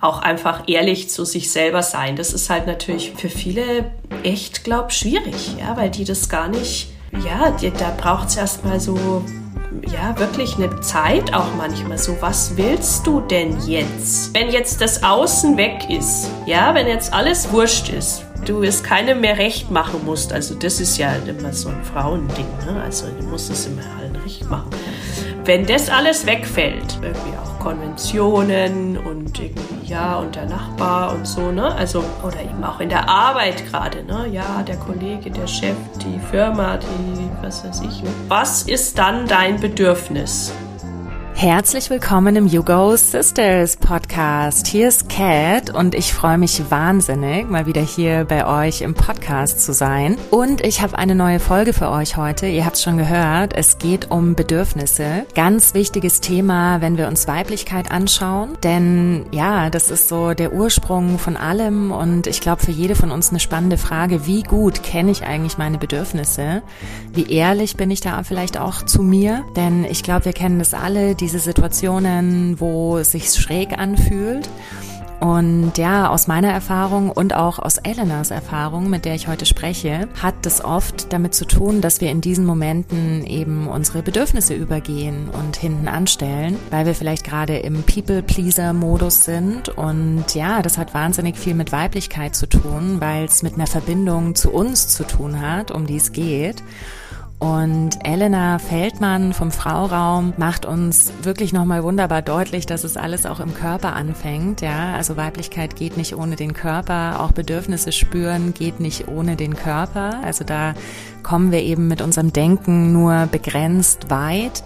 auch einfach ehrlich zu sich selber sein. Das ist halt natürlich für viele echt, glaub, schwierig, ja, weil die das gar nicht, ja, die, da braucht es erstmal so, ja, wirklich eine Zeit auch manchmal so, was willst du denn jetzt? Wenn jetzt das Außen weg ist, ja, wenn jetzt alles wurscht ist, du es keinem mehr recht machen musst, also das ist ja immer so ein Frauending, ne? also du musst es immer allen recht machen. Wenn das alles wegfällt, irgendwie auch Konventionen und irgendwie ja, und der Nachbar und so, ne? Also, oder eben auch in der Arbeit gerade, ne? Ja, der Kollege, der Chef, die Firma, die, was weiß ich. Ne? Was ist dann dein Bedürfnis? Herzlich willkommen im You Go Sisters Podcast. Hier ist Kat und ich freue mich wahnsinnig, mal wieder hier bei euch im Podcast zu sein. Und ich habe eine neue Folge für euch heute. Ihr habt es schon gehört, es geht um Bedürfnisse. Ganz wichtiges Thema, wenn wir uns Weiblichkeit anschauen. Denn ja, das ist so der Ursprung von allem und ich glaube für jede von uns eine spannende Frage, wie gut kenne ich eigentlich meine Bedürfnisse? Wie ehrlich bin ich da vielleicht auch zu mir? Denn ich glaube, wir kennen das alle, die diese Situationen, wo es sich schräg anfühlt. Und ja, aus meiner Erfahrung und auch aus Elenas Erfahrung, mit der ich heute spreche, hat das oft damit zu tun, dass wir in diesen Momenten eben unsere Bedürfnisse übergehen und hinten anstellen, weil wir vielleicht gerade im People-Pleaser-Modus sind. Und ja, das hat wahnsinnig viel mit Weiblichkeit zu tun, weil es mit einer Verbindung zu uns zu tun hat, um die es geht. Und Elena Feldmann vom Frauraum macht uns wirklich nochmal wunderbar deutlich, dass es alles auch im Körper anfängt. Ja, also Weiblichkeit geht nicht ohne den Körper. Auch Bedürfnisse spüren geht nicht ohne den Körper. Also da kommen wir eben mit unserem Denken nur begrenzt weit.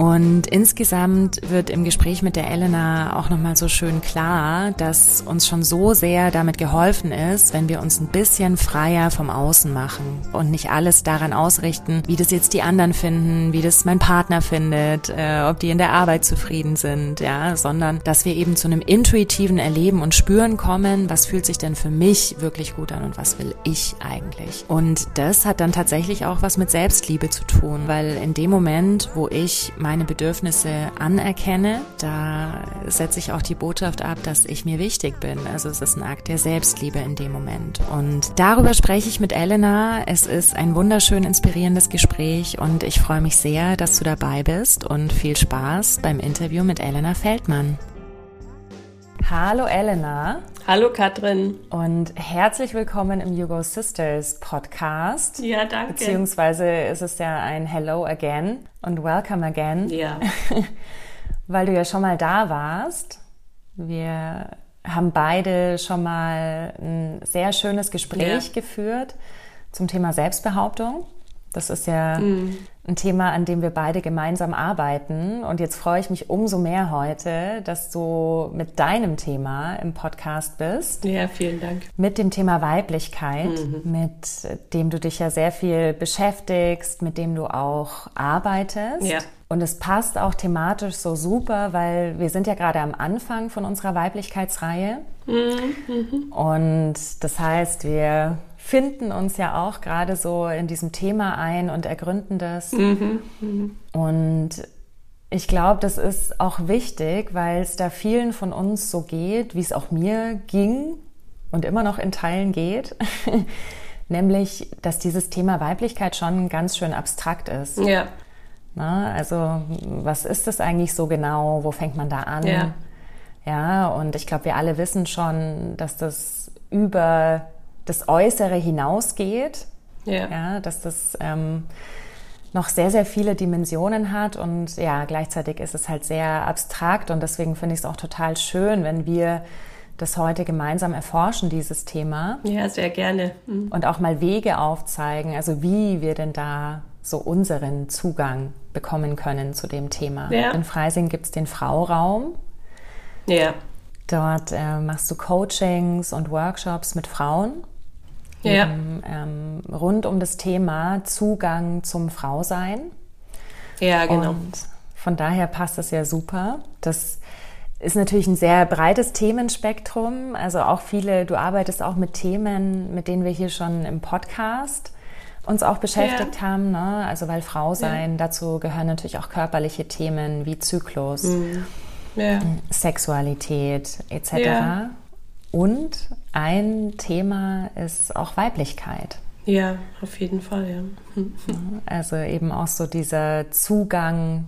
Und insgesamt wird im Gespräch mit der Elena auch nochmal so schön klar, dass uns schon so sehr damit geholfen ist, wenn wir uns ein bisschen freier vom Außen machen und nicht alles daran ausrichten, wie das jetzt die anderen finden, wie das mein Partner findet, äh, ob die in der Arbeit zufrieden sind, ja, sondern dass wir eben zu einem intuitiven Erleben und Spüren kommen, was fühlt sich denn für mich wirklich gut an und was will ich eigentlich. Und das hat dann tatsächlich auch was mit Selbstliebe zu tun, weil in dem Moment, wo ich meine Bedürfnisse anerkenne, da setze ich auch die Botschaft ab, dass ich mir wichtig bin. Also es ist ein Akt der Selbstliebe in dem Moment. Und darüber spreche ich mit Elena. Es ist ein wunderschön inspirierendes Gespräch und ich freue mich sehr, dass du dabei bist und viel Spaß beim Interview mit Elena Feldmann. Hallo Elena. Hallo Katrin. Und herzlich willkommen im Hugo Sisters Podcast. Ja, danke. Beziehungsweise ist es ja ein Hello again und Welcome again. Ja. Weil du ja schon mal da warst. Wir haben beide schon mal ein sehr schönes Gespräch ja. geführt zum Thema Selbstbehauptung. Das ist ja mhm. Ein Thema, an dem wir beide gemeinsam arbeiten. Und jetzt freue ich mich umso mehr heute, dass du mit deinem Thema im Podcast bist. Ja, vielen Dank. Mit dem Thema Weiblichkeit, mhm. mit dem du dich ja sehr viel beschäftigst, mit dem du auch arbeitest. Ja. Und es passt auch thematisch so super, weil wir sind ja gerade am Anfang von unserer Weiblichkeitsreihe. Mhm. Und das heißt, wir finden uns ja auch gerade so in diesem Thema ein und ergründen das. Mhm, mh. Und ich glaube, das ist auch wichtig, weil es da vielen von uns so geht, wie es auch mir ging und immer noch in Teilen geht. Nämlich, dass dieses Thema Weiblichkeit schon ganz schön abstrakt ist. Ja. Na, also, was ist das eigentlich so genau? Wo fängt man da an? Ja. Ja, und ich glaube, wir alle wissen schon, dass das über das Äußere hinausgeht. Ja. ja dass das ähm, noch sehr, sehr viele Dimensionen hat und ja, gleichzeitig ist es halt sehr abstrakt und deswegen finde ich es auch total schön, wenn wir das heute gemeinsam erforschen, dieses Thema. Ja, sehr gerne. Mhm. Und auch mal Wege aufzeigen, also wie wir denn da so unseren Zugang bekommen können zu dem Thema. Ja. In Freising gibt es den Frauraum. Ja. Dort äh, machst du Coachings und Workshops mit Frauen ja. eben, ähm, rund um das Thema Zugang zum Frausein. Ja, genau. Und von daher passt das ja super. Das ist natürlich ein sehr breites Themenspektrum. Also auch viele, du arbeitest auch mit Themen, mit denen wir hier schon im Podcast uns auch beschäftigt ja. haben. Ne? Also weil Frau sein, ja. dazu gehören natürlich auch körperliche Themen wie Zyklus. Mhm. ja. Sexualität etc. Und ein Thema ist auch Weiblichkeit. Ja, auf jeden Fall, ja. Also eben auch so dieser Zugang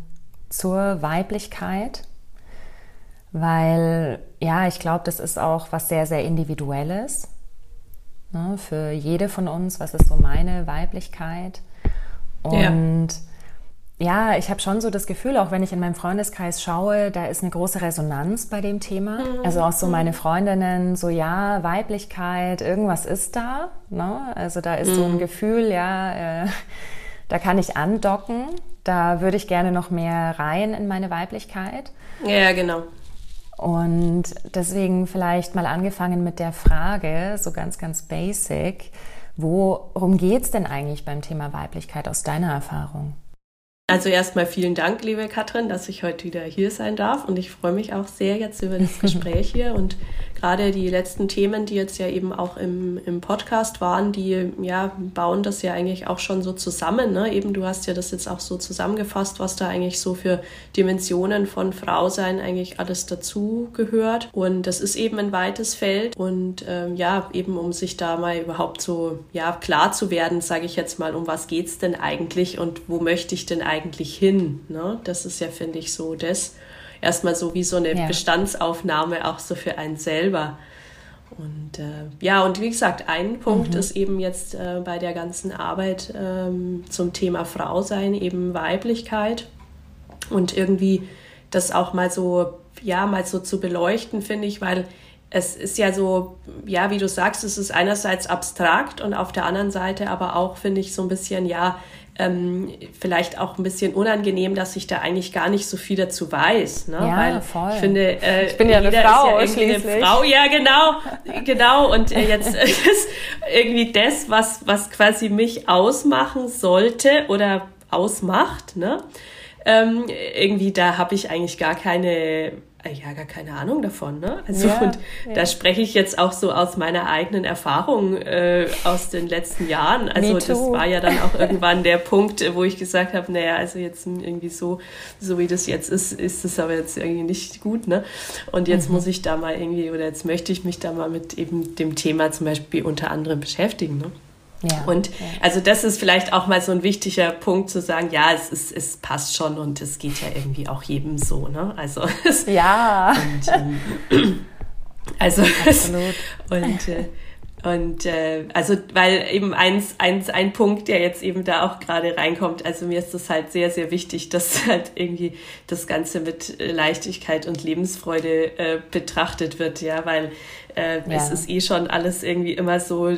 zur Weiblichkeit, weil ja, ich glaube, das ist auch was sehr, sehr individuelles. Ne, für jede von uns, was ist so meine Weiblichkeit? Und ja, ja ich habe schon so das Gefühl, auch wenn ich in meinem Freundeskreis schaue, da ist eine große Resonanz bei dem Thema. Mhm. Also auch so meine Freundinnen, so ja, Weiblichkeit, irgendwas ist da. Ne? Also da ist mhm. so ein mhm. Gefühl, ja, äh, da kann ich andocken. Da würde ich gerne noch mehr rein in meine Weiblichkeit. Ja, genau. Und deswegen vielleicht mal angefangen mit der Frage, so ganz, ganz basic, worum geht es denn eigentlich beim Thema Weiblichkeit aus deiner Erfahrung? Also erstmal vielen Dank, liebe Katrin, dass ich heute wieder hier sein darf. Und ich freue mich auch sehr jetzt über das Gespräch hier und gerade die letzten Themen, die jetzt ja eben auch im, im Podcast waren, die ja bauen das ja eigentlich auch schon so zusammen. Ne? Eben du hast ja das jetzt auch so zusammengefasst, was da eigentlich so für Dimensionen von Frau sein eigentlich alles dazu gehört und das ist eben ein weites Feld und ähm, ja eben um sich da mal überhaupt so ja klar zu werden, sage ich jetzt mal, um was geht's denn eigentlich und wo möchte ich denn eigentlich eigentlich hin? Ne? Das ist ja, finde ich, so das. Erstmal so wie so eine ja. Bestandsaufnahme auch so für einen selber. Und äh, ja, und wie gesagt, ein Punkt mhm. ist eben jetzt äh, bei der ganzen Arbeit ähm, zum Thema Frau sein, eben Weiblichkeit. Und irgendwie das auch mal so, ja, mal so zu beleuchten, finde ich, weil es ist ja so, ja, wie du sagst, es ist einerseits abstrakt und auf der anderen Seite aber auch, finde ich, so ein bisschen, ja, ähm, vielleicht auch ein bisschen unangenehm, dass ich da eigentlich gar nicht so viel dazu weiß. Ne? Ja, Weil voll. Ich finde, äh, ich bin ja eine Frau, ist ja irgendwie eine Frau, ja genau, genau. Und äh, jetzt äh, irgendwie das, was was quasi mich ausmachen sollte oder ausmacht, ne? Ähm, irgendwie da habe ich eigentlich gar keine ja gar keine Ahnung davon. Ne? Also ja, und ja. da spreche ich jetzt auch so aus meiner eigenen Erfahrung äh, aus den letzten Jahren. Also das war ja dann auch irgendwann der Punkt, wo ich gesagt habe, naja, also jetzt irgendwie so, so wie das jetzt ist, ist es aber jetzt irgendwie nicht gut. Ne? Und jetzt mhm. muss ich da mal irgendwie, oder jetzt möchte ich mich da mal mit eben dem Thema zum Beispiel unter anderem beschäftigen. Ne? Ja, und ja. also das ist vielleicht auch mal so ein wichtiger Punkt zu sagen, ja, es ist, es passt schon und es geht ja irgendwie auch jedem so, ne? Also es, ja. Und, ähm, also Absolut. und äh, und äh, also, weil eben eins, eins, ein Punkt, der jetzt eben da auch gerade reinkommt, also mir ist das halt sehr, sehr wichtig, dass halt irgendwie das Ganze mit Leichtigkeit und Lebensfreude äh, betrachtet wird, ja, weil äh, ja. es ist eh schon alles irgendwie immer so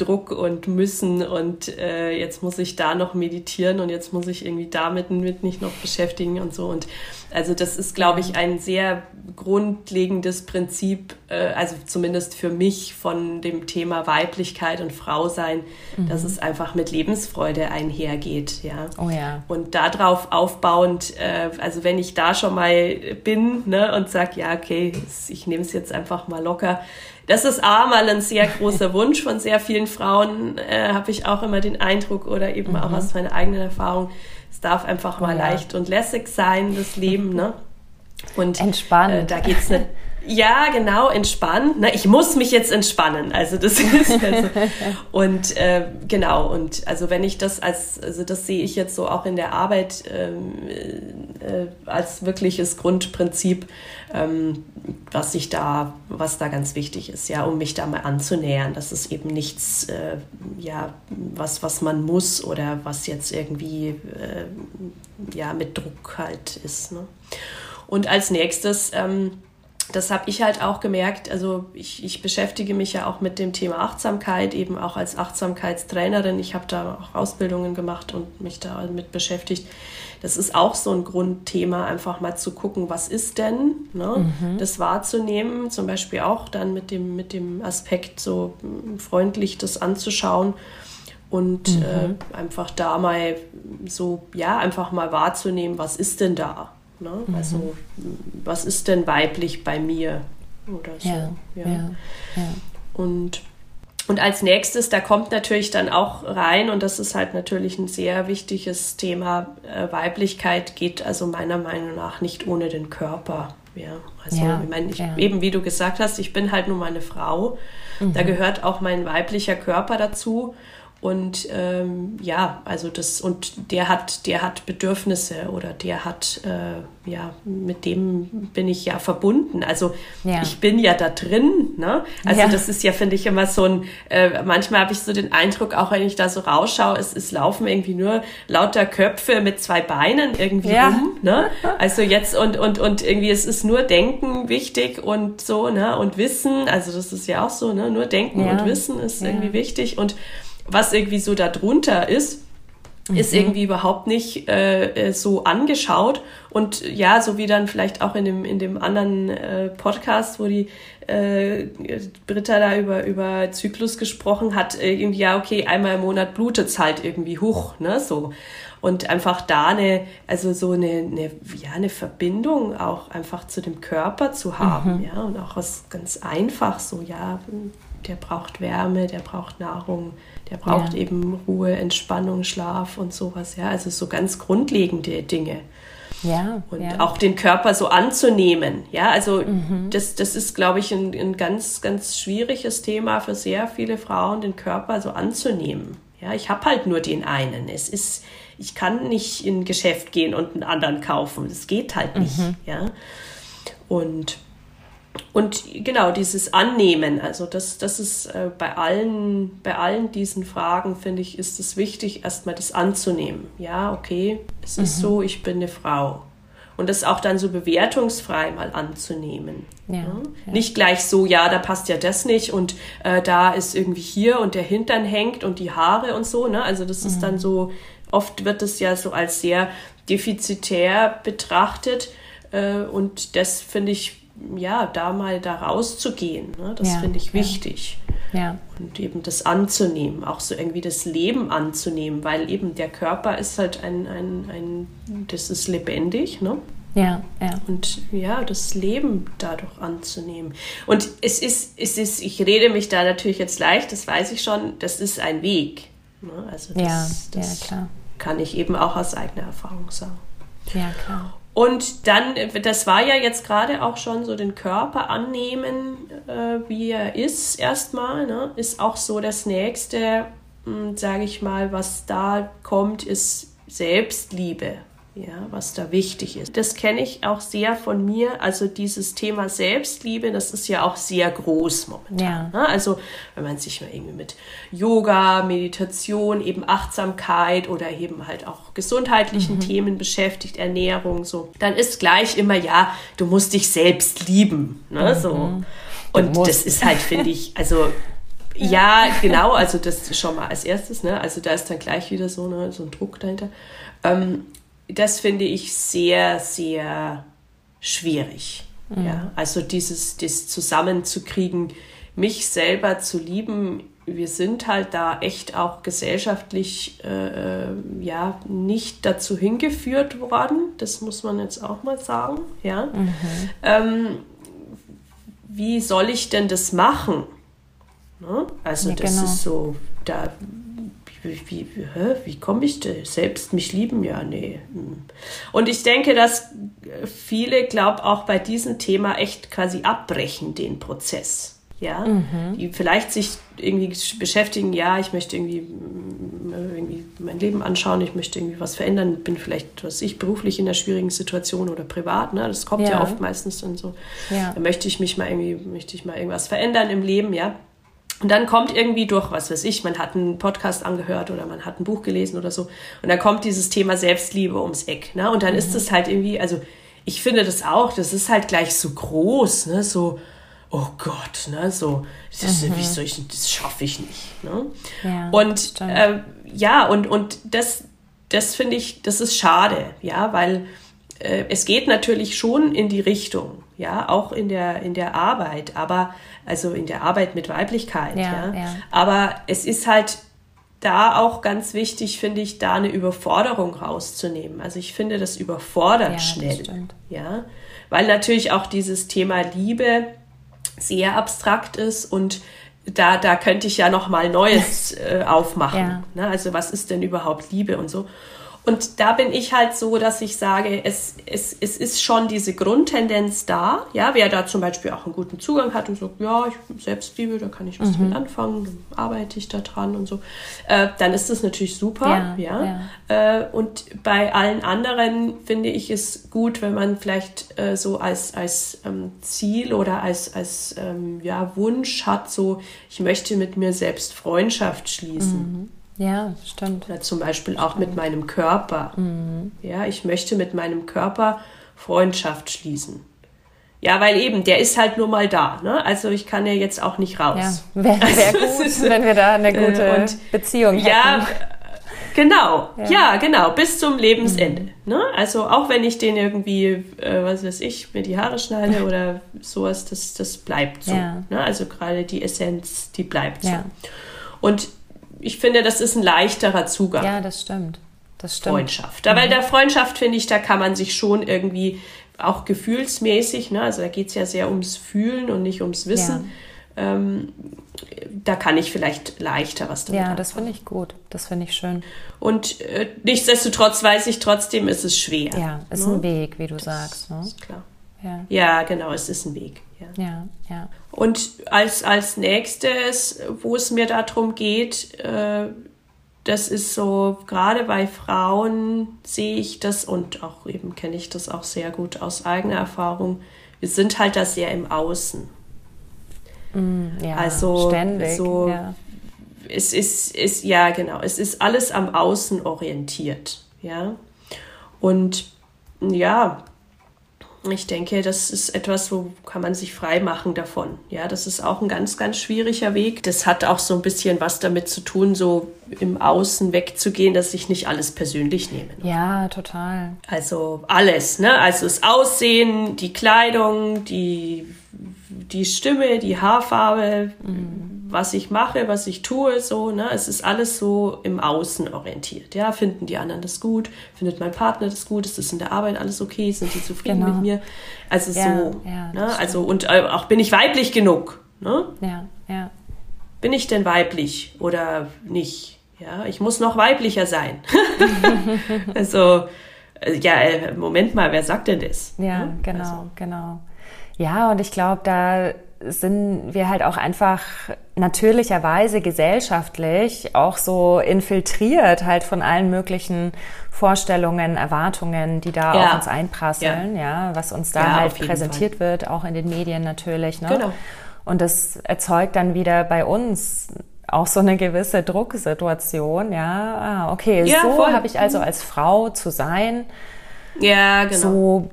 Druck und müssen und äh, jetzt muss ich da noch meditieren und jetzt muss ich irgendwie damit mit nicht noch beschäftigen und so. Und also das ist, glaube ich, ein sehr grundlegendes Prinzip, äh, also zumindest für mich von dem Thema Weiblichkeit und Frausein, mhm. dass es einfach mit Lebensfreude einhergeht, ja. Oh ja. Und darauf aufbauend, äh, also wenn ich da schon mal bin ne, und sage, ja, okay, ich nehme es jetzt einfach mal locker, das ist A mal ein sehr großer Wunsch von sehr vielen Frauen, äh, habe ich auch immer den Eindruck oder eben mhm. auch aus meiner eigenen Erfahrung. Es darf einfach mal ja. leicht und lässig sein, das Leben, ne? Und entspannen. Äh, da geht's nicht. Ja, genau, entspannen. Na, ich muss mich jetzt entspannen. Also das ist also, und äh, genau und also wenn ich das als also das sehe ich jetzt so auch in der Arbeit ähm, äh, als wirkliches Grundprinzip, ähm, was ich da was da ganz wichtig ist, ja, um mich da mal anzunähern. Das ist eben nichts äh, ja was was man muss oder was jetzt irgendwie äh, ja mit Druck halt ist. Ne? Und als nächstes ähm, das habe ich halt auch gemerkt. Also ich, ich beschäftige mich ja auch mit dem Thema Achtsamkeit, eben auch als Achtsamkeitstrainerin. Ich habe da auch Ausbildungen gemacht und mich damit beschäftigt. Das ist auch so ein Grundthema, einfach mal zu gucken, was ist denn, ne? Mhm. das wahrzunehmen, zum Beispiel auch dann mit dem, mit dem Aspekt, so freundlich das anzuschauen und mhm. äh, einfach da mal so, ja, einfach mal wahrzunehmen, was ist denn da? Ne? Mhm. Also, was ist denn weiblich bei mir? Oder so. Ja, ja. ja, ja. Und, und als nächstes, da kommt natürlich dann auch rein, und das ist halt natürlich ein sehr wichtiges Thema, äh, Weiblichkeit geht also meiner Meinung nach nicht ohne den Körper. Ja, also ja, ich meine, ich, ja. eben wie du gesagt hast, ich bin halt nur meine Frau. Mhm. Da gehört auch mein weiblicher Körper dazu. Und ähm, ja, also das, und der hat, der hat Bedürfnisse oder der hat, äh, ja, mit dem bin ich ja verbunden. Also ja. ich bin ja da drin, ne? Also ja. das ist ja, finde ich, immer so ein, äh, manchmal habe ich so den Eindruck, auch wenn ich da so rausschaue, es, es laufen irgendwie nur lauter Köpfe mit zwei Beinen irgendwie ja. rum, ne? Also jetzt und, und, und irgendwie, es ist nur Denken wichtig und so, ne? Und Wissen, also das ist ja auch so, ne? Nur Denken und Wissen ist irgendwie wichtig und was irgendwie so darunter ist, mhm. ist irgendwie überhaupt nicht äh, äh, so angeschaut. Und ja, so wie dann vielleicht auch in dem, in dem anderen äh, Podcast, wo die äh, Britta da über, über Zyklus gesprochen hat, äh, irgendwie, ja, okay, einmal im Monat blutet's halt irgendwie hoch, ne, so. Und einfach da eine, also so eine, eine, ja, eine Verbindung auch einfach zu dem Körper zu haben, mhm. ja, und auch was ganz einfach so, ja, der braucht Wärme, der braucht Nahrung, der braucht ja. eben Ruhe, Entspannung, Schlaf und sowas. Ja, also so ganz grundlegende Dinge. Ja. Und ja. auch den Körper so anzunehmen. Ja, also mhm. das, das ist, glaube ich, ein, ein ganz, ganz schwieriges Thema für sehr viele Frauen, den Körper so anzunehmen. Ja, ich habe halt nur den einen. Es ist, ich kann nicht in ein Geschäft gehen und einen anderen kaufen. Das geht halt nicht. Mhm. Ja. Und und genau dieses Annehmen, also das, das ist äh, bei allen, bei allen diesen Fragen, finde ich, ist es wichtig, erstmal das anzunehmen. Ja, okay, es mhm. ist so, ich bin eine Frau. Und das auch dann so bewertungsfrei mal anzunehmen. Ja, ja. Ja. Nicht gleich so, ja, da passt ja das nicht und äh, da ist irgendwie hier und der Hintern hängt und die Haare und so. Ne? Also das mhm. ist dann so, oft wird es ja so als sehr defizitär betrachtet. Äh, und das finde ich ja, da mal da rauszugehen. Ne? Das ja, finde ich wichtig. Ja. Und eben das anzunehmen, auch so irgendwie das Leben anzunehmen, weil eben der Körper ist halt ein, ein, ein das ist lebendig, ne? Ja, ja. Und ja, das Leben dadurch anzunehmen. Und es ist, es ist, ich rede mich da natürlich jetzt leicht, das weiß ich schon, das ist ein Weg. Ne? Also das, ja, das ja, klar. Kann ich eben auch aus eigener Erfahrung sagen. Ja, klar. Und dann, das war ja jetzt gerade auch schon so den Körper annehmen, äh, wie er ist erstmal, ne? ist auch so das nächste, hm, sage ich mal, was da kommt, ist Selbstliebe ja, was da wichtig ist. Das kenne ich auch sehr von mir. Also dieses Thema Selbstliebe, das ist ja auch sehr groß momentan. Ja. Ne? Also wenn man sich mal irgendwie mit Yoga, Meditation, eben Achtsamkeit oder eben halt auch gesundheitlichen mhm. Themen beschäftigt, Ernährung, so, dann ist gleich immer, ja, du musst dich selbst lieben. Ne? Mhm. So. Und das ist halt, finde ich, also ja. ja. genau, also das schon mal als erstes, ne? Also da ist dann gleich wieder so, ne, so ein Druck dahinter. Ähm, das finde ich sehr, sehr schwierig. Mhm. Ja, also dieses, das zusammenzukriegen, mich selber zu lieben. Wir sind halt da echt auch gesellschaftlich äh, ja nicht dazu hingeführt worden. Das muss man jetzt auch mal sagen. Ja. Mhm. Ähm, wie soll ich denn das machen? Ne? Also ja, das genau. ist so, da wie, wie, hä, wie komme ich denn? Selbst mich lieben? Ja, nee. Hm. Und ich denke, dass viele, glaube auch bei diesem Thema echt quasi abbrechen, den Prozess. Ja, mhm. die vielleicht sich irgendwie beschäftigen, ja, ich möchte irgendwie, hm, irgendwie mein Leben anschauen, ich möchte irgendwie was verändern, bin vielleicht, was ich, beruflich in einer schwierigen Situation oder privat, ne? Das kommt ja, ja oft meistens dann so. Ja. Da möchte ich mich mal irgendwie, möchte ich mal irgendwas verändern im Leben, ja. Und dann kommt irgendwie durch, was weiß ich, man hat einen Podcast angehört oder man hat ein Buch gelesen oder so. Und dann kommt dieses Thema Selbstliebe ums Eck. Ne? Und dann mhm. ist es halt irgendwie, also ich finde das auch, das ist halt gleich so groß, ne? so, oh Gott, ne? so, das, mhm. ich, das schaffe ich nicht. Ne? Ja, und äh, ja, und, und das, das finde ich, das ist schade, ja, weil äh, es geht natürlich schon in die Richtung, ja, auch in der, in der Arbeit, aber also in der Arbeit mit Weiblichkeit, ja, ja. ja. Aber es ist halt da auch ganz wichtig, finde ich, da eine Überforderung rauszunehmen. Also ich finde, das überfordert ja, schnell. Das ja, weil natürlich auch dieses Thema Liebe sehr abstrakt ist und da, da könnte ich ja noch mal Neues äh, aufmachen. Ja. Ne? Also was ist denn überhaupt Liebe und so. Und da bin ich halt so, dass ich sage, es, es, es ist schon diese Grundtendenz da. Ja, wer da zum Beispiel auch einen guten Zugang hat und sagt, ja, ich Selbstliebe, da kann ich was mhm. mit anfangen, dann arbeite ich da dran und so, äh, dann ist das natürlich super. Ja, ja. ja. Äh, und bei allen anderen finde ich es gut, wenn man vielleicht äh, so als, als ähm, Ziel oder als, als ähm, ja, Wunsch hat, so, ich möchte mit mir selbst Freundschaft schließen. Mhm. Ja, stimmt. Oder zum Beispiel auch stimmt. mit meinem Körper. Mhm. Ja, ich möchte mit meinem Körper Freundschaft schließen. Ja, weil eben, der ist halt nur mal da. Ne? Also ich kann ja jetzt auch nicht raus. Ja, wäre wär gut, ist, wenn wir da eine gute äh, und, Beziehung hätten. Ja, genau. Ja. ja, genau. Bis zum Lebensende. Mhm. Ne? Also auch wenn ich den irgendwie, äh, was weiß ich, mir die Haare schneide oder sowas, das, das bleibt so. Ja. Ne? Also gerade die Essenz, die bleibt so. Und ich finde, das ist ein leichterer Zugang. Ja, das stimmt. Das stimmt. Freundschaft. Da, mhm. Weil der Freundschaft, finde ich, da kann man sich schon irgendwie auch gefühlsmäßig, ne? also da geht es ja sehr ums Fühlen und nicht ums Wissen. Ja. Ähm, da kann ich vielleicht leichter was damit Ja, das finde ich gut. Das finde ich schön. Und äh, nichtsdestotrotz weiß ich trotzdem, ist es schwer. Ja, ist ne? ein Weg, wie du das sagst. Ne? Ist klar. Ja. ja, genau, es ist ein Weg. Ja, ja. ja. Und als, als nächstes, wo es mir darum geht, äh, das ist so, gerade bei Frauen sehe ich das und auch eben kenne ich das auch sehr gut aus eigener Erfahrung. Wir sind halt da sehr im Außen. Mm, ja, also ständig. So, ja. Es ist, ist, ja genau, es ist alles am Außen orientiert. Ja. Und ja, ich denke, das ist etwas, wo kann man sich frei machen davon. Ja, das ist auch ein ganz, ganz schwieriger Weg. Das hat auch so ein bisschen was damit zu tun, so im Außen wegzugehen, dass ich nicht alles persönlich nehme. Ne? Ja, total. Also alles, ne? Also das Aussehen, die Kleidung, die, die Stimme, die Haarfarbe, mhm was ich mache, was ich tue, so, ne? Es ist alles so im Außen orientiert. Ja, finden die anderen das gut? Findet mein Partner das gut? Ist das in der Arbeit alles okay? Sind die zufrieden genau. mit mir? Also ja, so, ja, ne? Also und äh, auch bin ich weiblich genug? Ne? Ja, ja. Bin ich denn weiblich oder nicht? Ja, ich muss noch weiblicher sein. also äh, ja, äh, Moment mal, wer sagt denn das? Ja, ne? genau, also. genau. Ja, und ich glaube, da sind wir halt auch einfach natürlicherweise gesellschaftlich auch so infiltriert halt von allen möglichen Vorstellungen, Erwartungen, die da ja. auf uns einprasseln, ja. ja, was uns da ja, halt präsentiert Fall. wird, auch in den Medien natürlich. Ne? Genau. Und das erzeugt dann wieder bei uns auch so eine gewisse Drucksituation, ja, ah, okay, so habe ich also mhm. als Frau zu sein. Ja, genau. So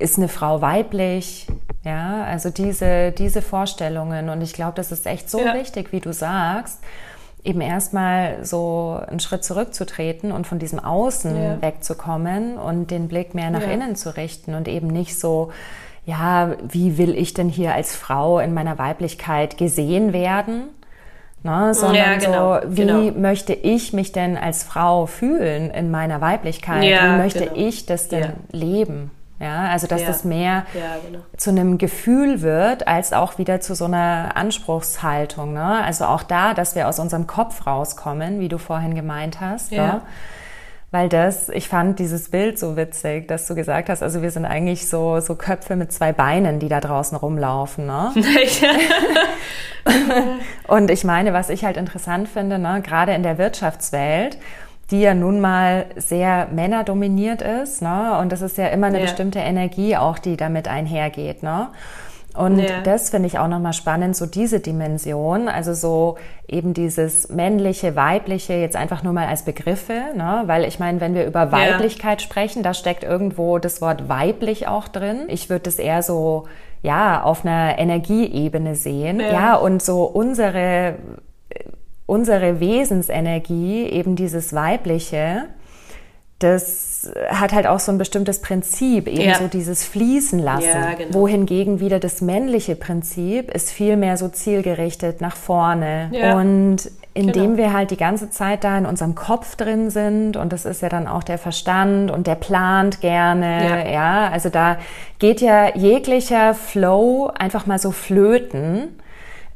ist eine Frau weiblich, ja, also diese, diese Vorstellungen. Und ich glaube, das ist echt so ja. wichtig, wie du sagst, eben erstmal so einen Schritt zurückzutreten und von diesem Außen ja. wegzukommen und den Blick mehr nach ja. innen zu richten und eben nicht so, ja, wie will ich denn hier als Frau in meiner Weiblichkeit gesehen werden? Ne, sondern ja, genau, so, wie genau. möchte ich mich denn als Frau fühlen in meiner Weiblichkeit? Ja, wie möchte genau. ich das denn leben? Ja, also dass ja. das mehr ja, genau. zu einem Gefühl wird, als auch wieder zu so einer Anspruchshaltung. Ne? Also auch da, dass wir aus unserem Kopf rauskommen, wie du vorhin gemeint hast. Ja. Ne? Weil das, ich fand dieses Bild so witzig, dass du gesagt hast, also wir sind eigentlich so, so Köpfe mit zwei Beinen, die da draußen rumlaufen. Ne? Und ich meine, was ich halt interessant finde, ne, gerade in der Wirtschaftswelt, die ja nun mal sehr männerdominiert ist. Ne? Und das ist ja immer eine ja. bestimmte Energie auch, die damit einhergeht. Ne? Und ja. das finde ich auch nochmal spannend, so diese Dimension, also so eben dieses männliche, weibliche, jetzt einfach nur mal als Begriffe, ne? weil ich meine, wenn wir über Weiblichkeit ja. sprechen, da steckt irgendwo das Wort weiblich auch drin. Ich würde das eher so, ja, auf einer Energieebene sehen. Ja, ja und so unsere unsere Wesensenergie, eben dieses Weibliche, das hat halt auch so ein bestimmtes Prinzip, eben ja. so dieses Fließen lassen. Ja, genau. Wohingegen wieder das männliche Prinzip ist viel mehr so zielgerichtet nach vorne. Ja. Und indem genau. wir halt die ganze Zeit da in unserem Kopf drin sind, und das ist ja dann auch der Verstand und der plant gerne, ja, also da geht ja jeglicher Flow einfach mal so flöten.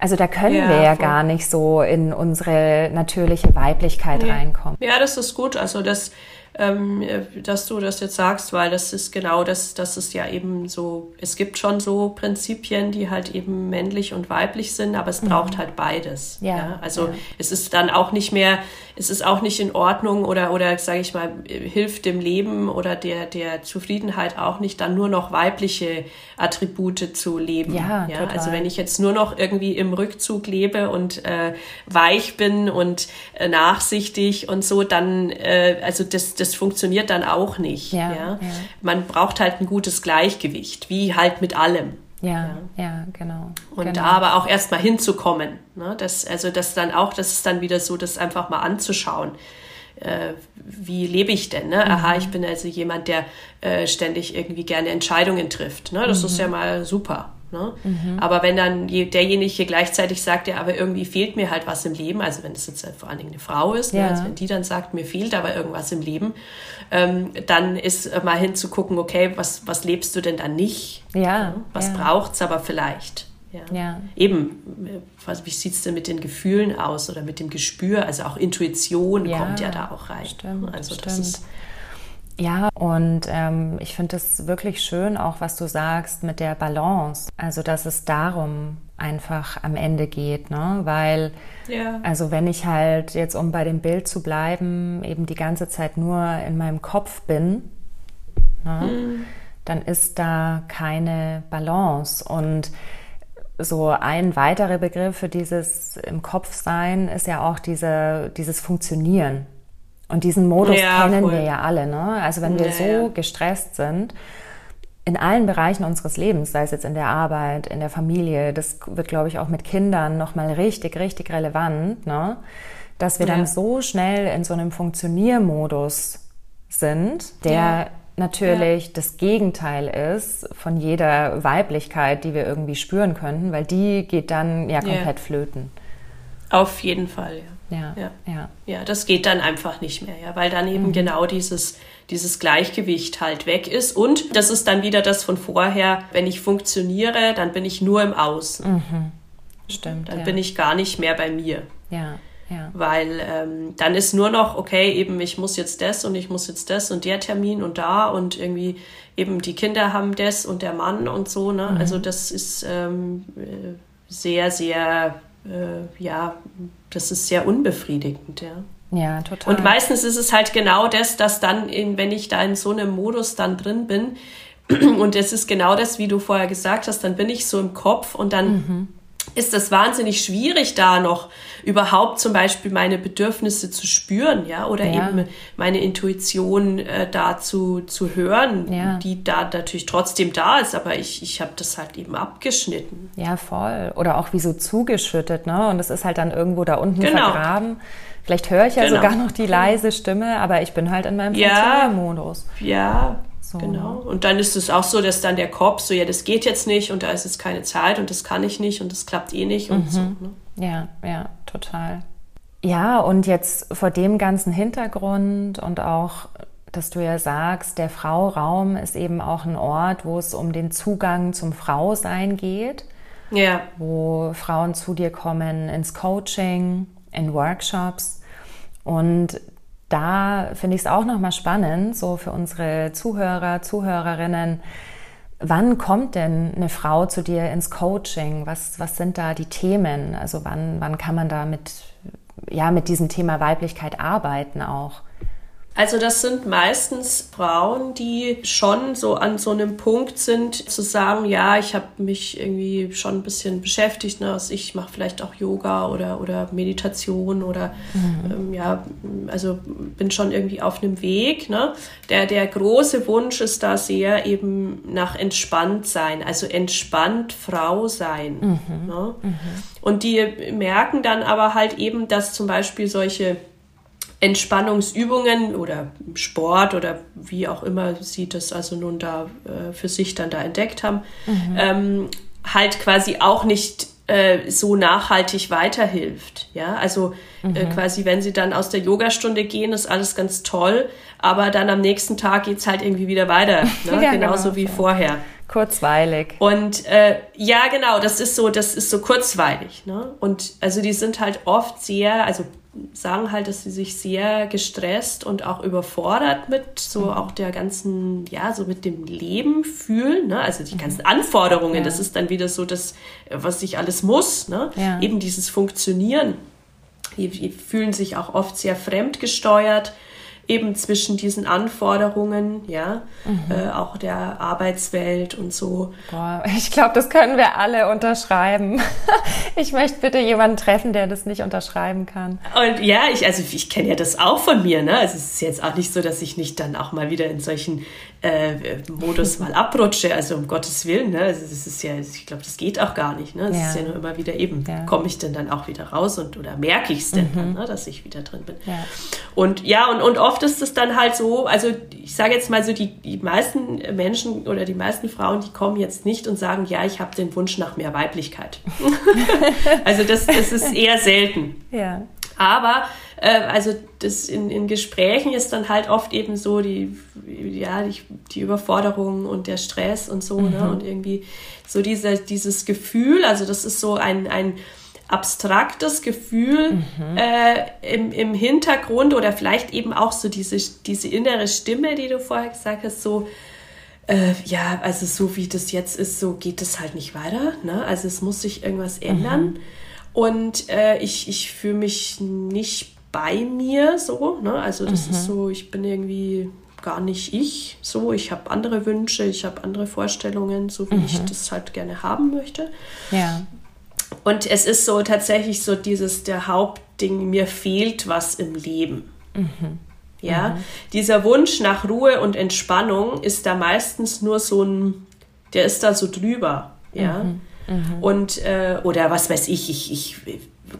Also da können ja, wir ja voll. gar nicht so in unsere natürliche Weiblichkeit ja. reinkommen. Ja, das ist gut. Also das ähm, äh, dass du das jetzt sagst, weil das ist genau das, das ist ja eben so, es gibt schon so Prinzipien, die halt eben männlich und weiblich sind, aber es mhm. braucht halt beides. Ja. ja? Also ja. es ist dann auch nicht mehr, es ist auch nicht in Ordnung oder, oder sage ich mal, hilft dem Leben oder der, der Zufriedenheit auch nicht, dann nur noch weibliche Attribute zu leben. Ja, ja? Also wenn ich jetzt nur noch irgendwie im Rückzug lebe und äh, weich bin und äh, nachsichtig und so, dann, äh, also das, das funktioniert dann auch nicht. Ja, ja? ja. Man braucht halt ein gutes Gleichgewicht, wie halt mit allem. Ja, ja, ja, genau. Und genau. da aber auch erstmal hinzukommen. Ne? Das, also das dann auch, das ist dann wieder so, das einfach mal anzuschauen. Äh, wie lebe ich denn? Ne? Mhm. Aha, ich bin also jemand, der äh, ständig irgendwie gerne Entscheidungen trifft. Ne? Das mhm. ist ja mal super. Ne? Mhm. Aber wenn dann derjenige gleichzeitig sagt, ja, aber irgendwie fehlt mir halt was im Leben, also wenn es jetzt vor allen Dingen eine Frau ist, ne? ja. ne? also wenn die dann sagt, mir fehlt aber irgendwas im Leben, ähm, dann ist mal hinzugucken, okay, was, was lebst du denn dann nicht? Ja. Ne? Was ja. braucht's aber vielleicht? Ja. ja. Eben, was, wie sieht es denn mit den Gefühlen aus oder mit dem Gespür? Also auch Intuition ja, kommt ja da auch rein. Stimmt, also das stimmt. ist ja, und ähm, ich finde es wirklich schön, auch was du sagst mit der Balance. Also, dass es darum einfach am Ende geht, ne? Weil, ja. also wenn ich halt jetzt, um bei dem Bild zu bleiben, eben die ganze Zeit nur in meinem Kopf bin, ne? Mhm. dann ist da keine Balance. Und so ein weiterer Begriff für dieses im Kopf sein ist ja auch diese, dieses Funktionieren. Und diesen Modus ja, kennen voll. wir ja alle. Ne? Also wenn wir ja, so ja. gestresst sind, in allen Bereichen unseres Lebens, sei es jetzt in der Arbeit, in der Familie, das wird, glaube ich, auch mit Kindern nochmal richtig, richtig relevant, ne? dass wir dann so schnell in so einem Funktioniermodus sind, der natürlich das Gegenteil ist von jeder Weiblichkeit, die wir irgendwie spüren könnten, weil die geht dann ja komplett flöten. Auf jeden Fall, ja. Ja, ja, ja. Ja, das geht dann einfach nicht mehr, ja, weil dann eben mhm. genau dieses, dieses Gleichgewicht halt weg ist. Und das ist dann wieder das von vorher, wenn ich funktioniere, dann bin ich nur im Außen. Mhm. Stimmt. Dann ja. bin ich gar nicht mehr bei mir. Ja. Ja. Weil ähm, dann ist nur noch, okay, eben ich muss jetzt das und ich muss jetzt das und der Termin und da und irgendwie eben die Kinder haben das und der Mann und so. Ne? Mhm. Also das ist ähm, äh, sehr, sehr äh, ja, das ist sehr unbefriedigend, ja. Ja, total. Und meistens ist es halt genau das, dass dann, in, wenn ich da in so einem Modus dann drin bin, und es ist genau das, wie du vorher gesagt hast, dann bin ich so im Kopf und dann mhm ist das wahnsinnig schwierig, da noch überhaupt zum Beispiel meine Bedürfnisse zu spüren, ja, oder ja. eben meine Intuition äh, da zu, zu hören, ja. die da natürlich trotzdem da ist, aber ich, ich habe das halt eben abgeschnitten. Ja, voll. Oder auch wie so zugeschüttet, ne? Und es ist halt dann irgendwo da unten genau. vergraben. Vielleicht höre ich ja genau. sogar noch die leise Stimme, aber ich bin halt in meinem ja. Funktionärmodus. Ja, so. Genau. Und dann ist es auch so, dass dann der Kopf so, ja, das geht jetzt nicht und da ist jetzt keine Zeit und das kann ich nicht und das klappt eh nicht und mhm. so. Ne? Ja, ja, total. Ja, und jetzt vor dem ganzen Hintergrund und auch, dass du ja sagst, der Frauraum ist eben auch ein Ort, wo es um den Zugang zum Frausein geht. Ja. Wo Frauen zu dir kommen ins Coaching, in Workshops. Und da finde ich es auch nochmal spannend, so für unsere Zuhörer, Zuhörerinnen. Wann kommt denn eine Frau zu dir ins Coaching? Was, was sind da die Themen? Also wann, wann kann man da mit, ja, mit diesem Thema Weiblichkeit arbeiten auch? Also das sind meistens Frauen, die schon so an so einem Punkt sind, zu sagen, ja, ich habe mich irgendwie schon ein bisschen beschäftigt, ne? also ich mache vielleicht auch Yoga oder, oder Meditation oder mhm. ähm, ja, also bin schon irgendwie auf einem Weg. Ne? Der, der große Wunsch ist da sehr eben nach entspannt sein, also entspannt Frau sein. Mhm. Ne? Mhm. Und die merken dann aber halt eben, dass zum Beispiel solche Entspannungsübungen oder Sport oder wie auch immer sie das also nun da äh, für sich dann da entdeckt haben, mhm. ähm, halt quasi auch nicht äh, so nachhaltig weiterhilft. Ja, also äh, mhm. äh, quasi, wenn sie dann aus der Yogastunde gehen, ist alles ganz toll, aber dann am nächsten Tag geht es halt irgendwie wieder weiter, ne? ja, genauso genau. wie vorher. Kurzweilig. Und äh, ja, genau, das ist so, das ist so kurzweilig. Ne? Und also die sind halt oft sehr, also sagen halt, dass sie sich sehr gestresst und auch überfordert mit so mhm. auch der ganzen, ja, so mit dem Leben fühlen, ne? also die ganzen Anforderungen, ja. das ist dann wieder so das, was ich alles muss, ne? Ja. eben dieses Funktionieren. Die, die fühlen sich auch oft sehr fremdgesteuert eben zwischen diesen Anforderungen, ja, mhm. äh, auch der Arbeitswelt und so. Boah, ich glaube, das können wir alle unterschreiben. ich möchte bitte jemanden treffen, der das nicht unterschreiben kann. Und ja, ich, also ich kenne ja das auch von mir, ne? Also es ist jetzt auch nicht so, dass ich nicht dann auch mal wieder in solchen äh, Modus mal abrutsche, also um Gottes Willen, ne? Also das ist ja, ich glaube, das geht auch gar nicht, ne? Das ja. ist ja nur immer wieder eben, ja. komme ich denn dann auch wieder raus und oder merke ich es denn mhm. dann, ne? dass ich wieder drin bin. Ja. Und ja, und, und oft oft ist es dann halt so, also ich sage jetzt mal so, die, die meisten Menschen oder die meisten Frauen, die kommen jetzt nicht und sagen, ja, ich habe den Wunsch nach mehr Weiblichkeit. also das, das ist eher selten. Ja. Aber äh, also das in, in Gesprächen ist dann halt oft eben so die, ja, die, die Überforderung und der Stress und so, ne? mhm. ne? Und irgendwie so diese, dieses Gefühl, also das ist so ein, ein abstraktes Gefühl mhm. äh, im, im Hintergrund oder vielleicht eben auch so diese, diese innere Stimme, die du vorher gesagt hast, so, äh, ja, also so wie das jetzt ist, so geht es halt nicht weiter. Ne? Also es muss sich irgendwas ändern. Mhm. Und äh, ich, ich fühle mich nicht bei mir so. Ne? Also das mhm. ist so, ich bin irgendwie gar nicht ich so. Ich habe andere Wünsche, ich habe andere Vorstellungen, so wie ich mhm. das halt gerne haben möchte. Ja. Und es ist so tatsächlich so dieses der Hauptding, mir fehlt was im Leben. Mhm. Ja, mhm. dieser Wunsch nach Ruhe und Entspannung ist da meistens nur so ein, der ist da so drüber. Ja. Mhm. mhm. Und, äh, oder was weiß ich, ich, ich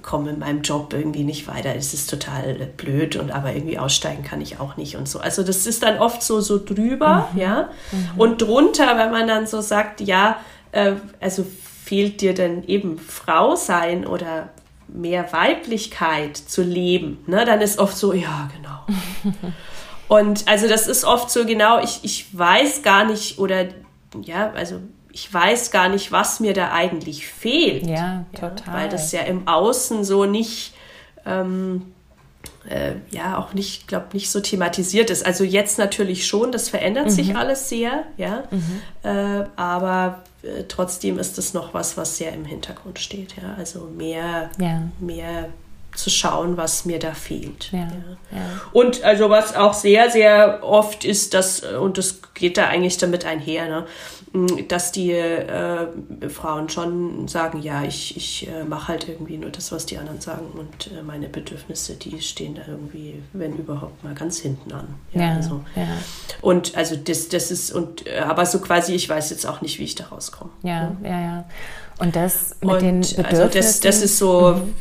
komme in meinem Job irgendwie nicht weiter. Es ist total blöd und aber irgendwie aussteigen kann ich auch nicht und so. Also das ist dann oft so, so drüber, mhm. ja. Mhm. Und drunter, wenn man dann so sagt, ja, äh, also fehlt dir denn eben Frau sein oder mehr Weiblichkeit zu leben, ne, dann ist oft so, ja, genau. Und also das ist oft so genau, ich, ich weiß gar nicht oder ja, also ich weiß gar nicht, was mir da eigentlich fehlt. Ja, total. Ja, weil das ja im Außen so nicht, ähm, äh, ja, auch nicht, glaube nicht so thematisiert ist. Also jetzt natürlich schon, das verändert mhm. sich alles sehr, ja. Mhm. Äh, aber äh, trotzdem ist es noch was, was sehr im Hintergrund steht. Ja? Also mehr, ja. mehr zu schauen, was mir da fehlt. Ja, ja. Und also was auch sehr, sehr oft ist, dass, und das geht da eigentlich damit einher, ne, dass die äh, Frauen schon sagen, ja, ich, ich äh, mache halt irgendwie nur das, was die anderen sagen und äh, meine Bedürfnisse, die stehen da irgendwie, wenn überhaupt mal ganz hinten an. Ja, ja, also. ja. Und also das, das ist, und äh, aber so quasi, ich weiß jetzt auch nicht, wie ich da rauskomme. Ja, ja, ja. Und das mit und den Bedürfnissen. Also das, das ist so. Mhm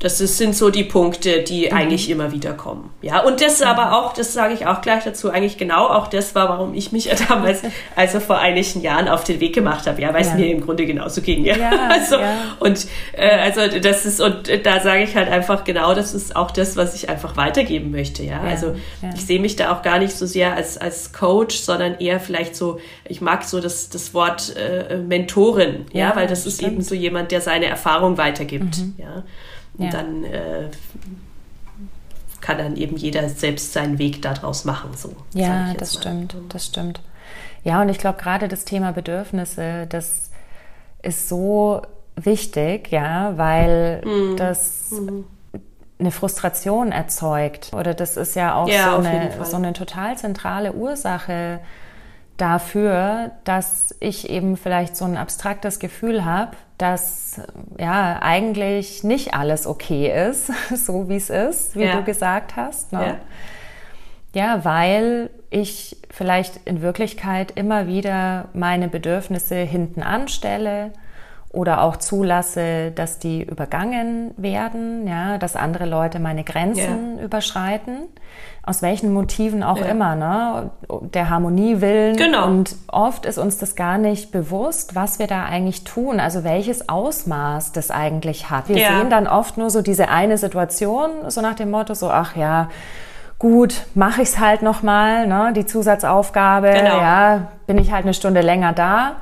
das sind so die Punkte, die mhm. eigentlich immer wieder kommen. Ja, und das aber auch, das sage ich auch gleich dazu, eigentlich genau auch das war, warum ich mich damals, also vor einigen Jahren auf den Weg gemacht habe. Ja, weil es mir im Grunde genauso ging. Ja, ja also, ja. und äh, also das ist, und da sage ich halt einfach genau, das ist auch das, was ich einfach weitergeben möchte. Ja, ja also ich sehe mich da auch gar nicht so sehr als, als Coach, sondern eher vielleicht so, ich mag so das, das Wort äh, Mentorin, ja, weil das, das ist stimmt. eben so jemand, der seine Erfahrung weitergibt. Mhm. Ja. Und ja. dann äh, kann dann eben jeder selbst seinen Weg daraus machen. So, ja, das mal. stimmt, das stimmt. Ja, und ich glaube gerade das Thema Bedürfnisse, das ist so wichtig, ja, weil mhm. das mhm. eine Frustration erzeugt. Oder das ist ja auch ja, so, eine, so eine total zentrale Ursache dafür, dass ich eben vielleicht so ein abstraktes Gefühl habe, dass ja eigentlich nicht alles okay ist, so wie es ist, wie ja. du gesagt hast. Ne? Ja. ja, weil ich vielleicht in Wirklichkeit immer wieder meine Bedürfnisse hinten anstelle oder auch zulasse, dass die übergangen werden, ja, dass andere Leute meine Grenzen yeah. überschreiten, aus welchen Motiven auch ja. immer, ne, der Harmonie willen. Genau. Und oft ist uns das gar nicht bewusst, was wir da eigentlich tun, also welches Ausmaß das eigentlich hat. Wir ja. sehen dann oft nur so diese eine Situation, so nach dem Motto, so, ach ja, gut, mache ich's halt nochmal, ne, die Zusatzaufgabe, genau. ja, bin ich halt eine Stunde länger da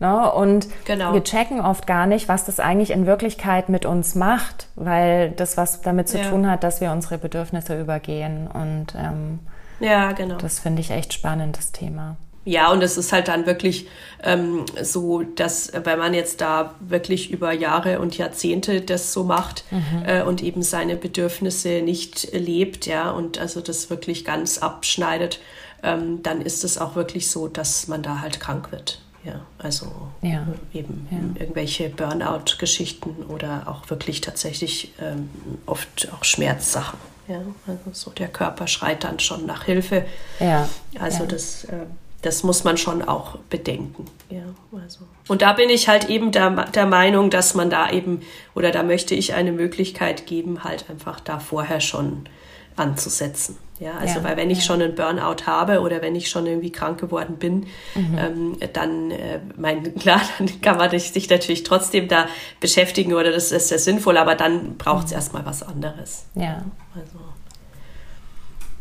Ne? Und genau. wir checken oft gar nicht, was das eigentlich in Wirklichkeit mit uns macht, weil das was damit zu ja. tun hat, dass wir unsere Bedürfnisse übergehen. Und ähm, ja, genau. Das finde ich echt spannend, das Thema. Ja, und es ist halt dann wirklich ähm, so, dass wenn man jetzt da wirklich über Jahre und Jahrzehnte das so macht mhm. äh, und eben seine Bedürfnisse nicht lebt, ja, und also das wirklich ganz abschneidet, ähm, dann ist es auch wirklich so, dass man da halt krank wird. Ja, also ja. eben ja. irgendwelche Burnout-Geschichten oder auch wirklich tatsächlich ähm, oft auch Schmerzsachen. Ja, also so der Körper schreit dann schon nach Hilfe. Ja. Also ja. das äh, das muss man schon auch bedenken. Ja, also. Und da bin ich halt eben der, der Meinung, dass man da eben, oder da möchte ich eine Möglichkeit geben, halt einfach da vorher schon anzusetzen. Ja, also ja, weil wenn ich ja. schon einen Burnout habe oder wenn ich schon irgendwie krank geworden bin, mhm. ähm, dann, äh, mein, klar, dann kann man sich natürlich trotzdem da beschäftigen oder das ist sehr sinnvoll, aber dann braucht es mhm. erstmal was anderes. Ja. Also.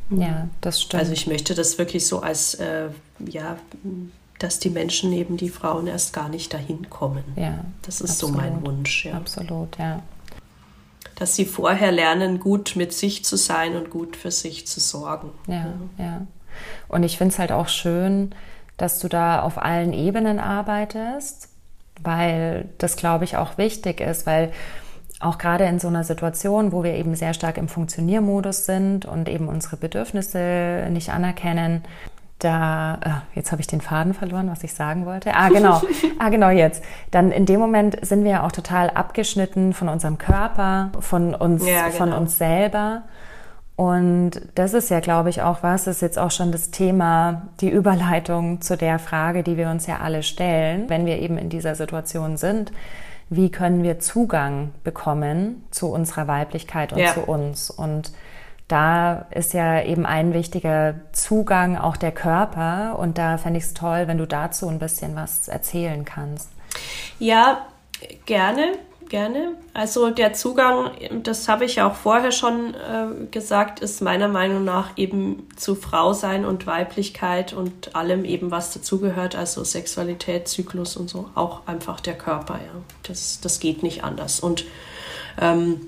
Ja, das stimmt. Also ich möchte das wirklich so als, äh, ja, dass die Menschen eben, die Frauen erst gar nicht dahin kommen. Ja. Das ist absolut. so mein Wunsch. Ja. Absolut, ja. Dass sie vorher lernen, gut mit sich zu sein und gut für sich zu sorgen. Ja, ja. Und ich finde es halt auch schön, dass du da auf allen Ebenen arbeitest, weil das, glaube ich, auch wichtig ist, weil auch gerade in so einer Situation, wo wir eben sehr stark im Funktioniermodus sind und eben unsere Bedürfnisse nicht anerkennen, da, äh, jetzt habe ich den Faden verloren, was ich sagen wollte. Ah, genau. ah, genau jetzt. Dann in dem Moment sind wir ja auch total abgeschnitten von unserem Körper, von uns, ja, genau. von uns selber. Und das ist ja, glaube ich, auch was, ist jetzt auch schon das Thema, die Überleitung zu der Frage, die wir uns ja alle stellen, wenn wir eben in dieser Situation sind wie können wir Zugang bekommen zu unserer Weiblichkeit und ja. zu uns. Und da ist ja eben ein wichtiger Zugang auch der Körper. Und da fände ich es toll, wenn du dazu ein bisschen was erzählen kannst. Ja, gerne gerne. Also der Zugang, das habe ich ja auch vorher schon äh, gesagt, ist meiner Meinung nach eben zu Frau sein und Weiblichkeit und allem eben, was dazugehört, also Sexualität, Zyklus und so, auch einfach der Körper, ja. Das, das geht nicht anders. Und ähm,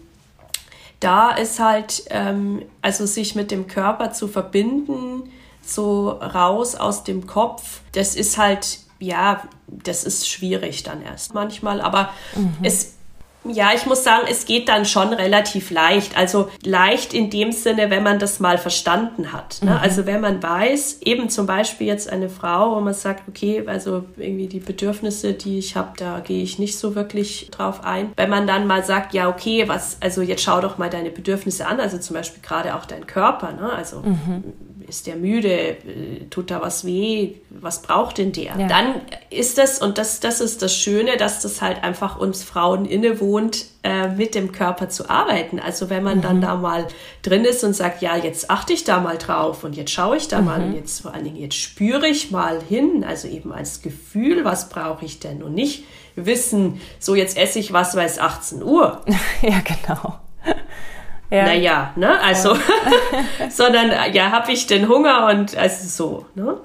da ist halt, ähm, also sich mit dem Körper zu verbinden, so raus aus dem Kopf, das ist halt, ja, das ist schwierig dann erst manchmal, aber mhm. es ja, ich muss sagen, es geht dann schon relativ leicht. Also leicht in dem Sinne, wenn man das mal verstanden hat. Ne? Mhm. Also wenn man weiß, eben zum Beispiel jetzt eine Frau, wo man sagt, okay, also irgendwie die Bedürfnisse, die ich habe, da gehe ich nicht so wirklich drauf ein. Wenn man dann mal sagt, ja, okay, was, also jetzt schau doch mal deine Bedürfnisse an, also zum Beispiel gerade auch dein Körper, ne? Also mhm ist der müde, äh, tut da was weh, was braucht denn der? Ja. Dann ist das, und das, das ist das Schöne, dass das halt einfach uns Frauen innewohnt, äh, mit dem Körper zu arbeiten. Also wenn man mhm. dann da mal drin ist und sagt, ja, jetzt achte ich da mal drauf und jetzt schaue ich da mhm. mal und jetzt vor allen Dingen, jetzt spüre ich mal hin, also eben als Gefühl, was brauche ich denn und nicht wissen, so jetzt esse ich was, weil es 18 Uhr. ja, genau. Ja. Naja, ne? Also, ja. sondern ja, habe ich den Hunger und also so, ne?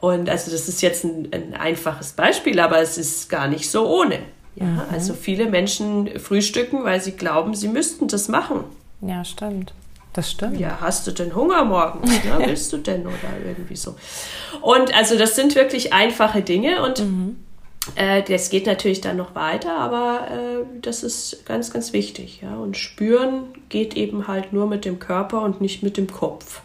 Und also das ist jetzt ein, ein einfaches Beispiel, aber es ist gar nicht so ohne. Ja, mhm. also viele Menschen frühstücken, weil sie glauben, sie müssten das machen. Ja, stimmt. Das stimmt. Ja, hast du denn Hunger morgens? Ne? Willst du denn oder irgendwie so? Und also das sind wirklich einfache Dinge und mhm. Äh, das geht natürlich dann noch weiter, aber äh, das ist ganz, ganz wichtig. Ja? Und spüren geht eben halt nur mit dem Körper und nicht mit dem Kopf.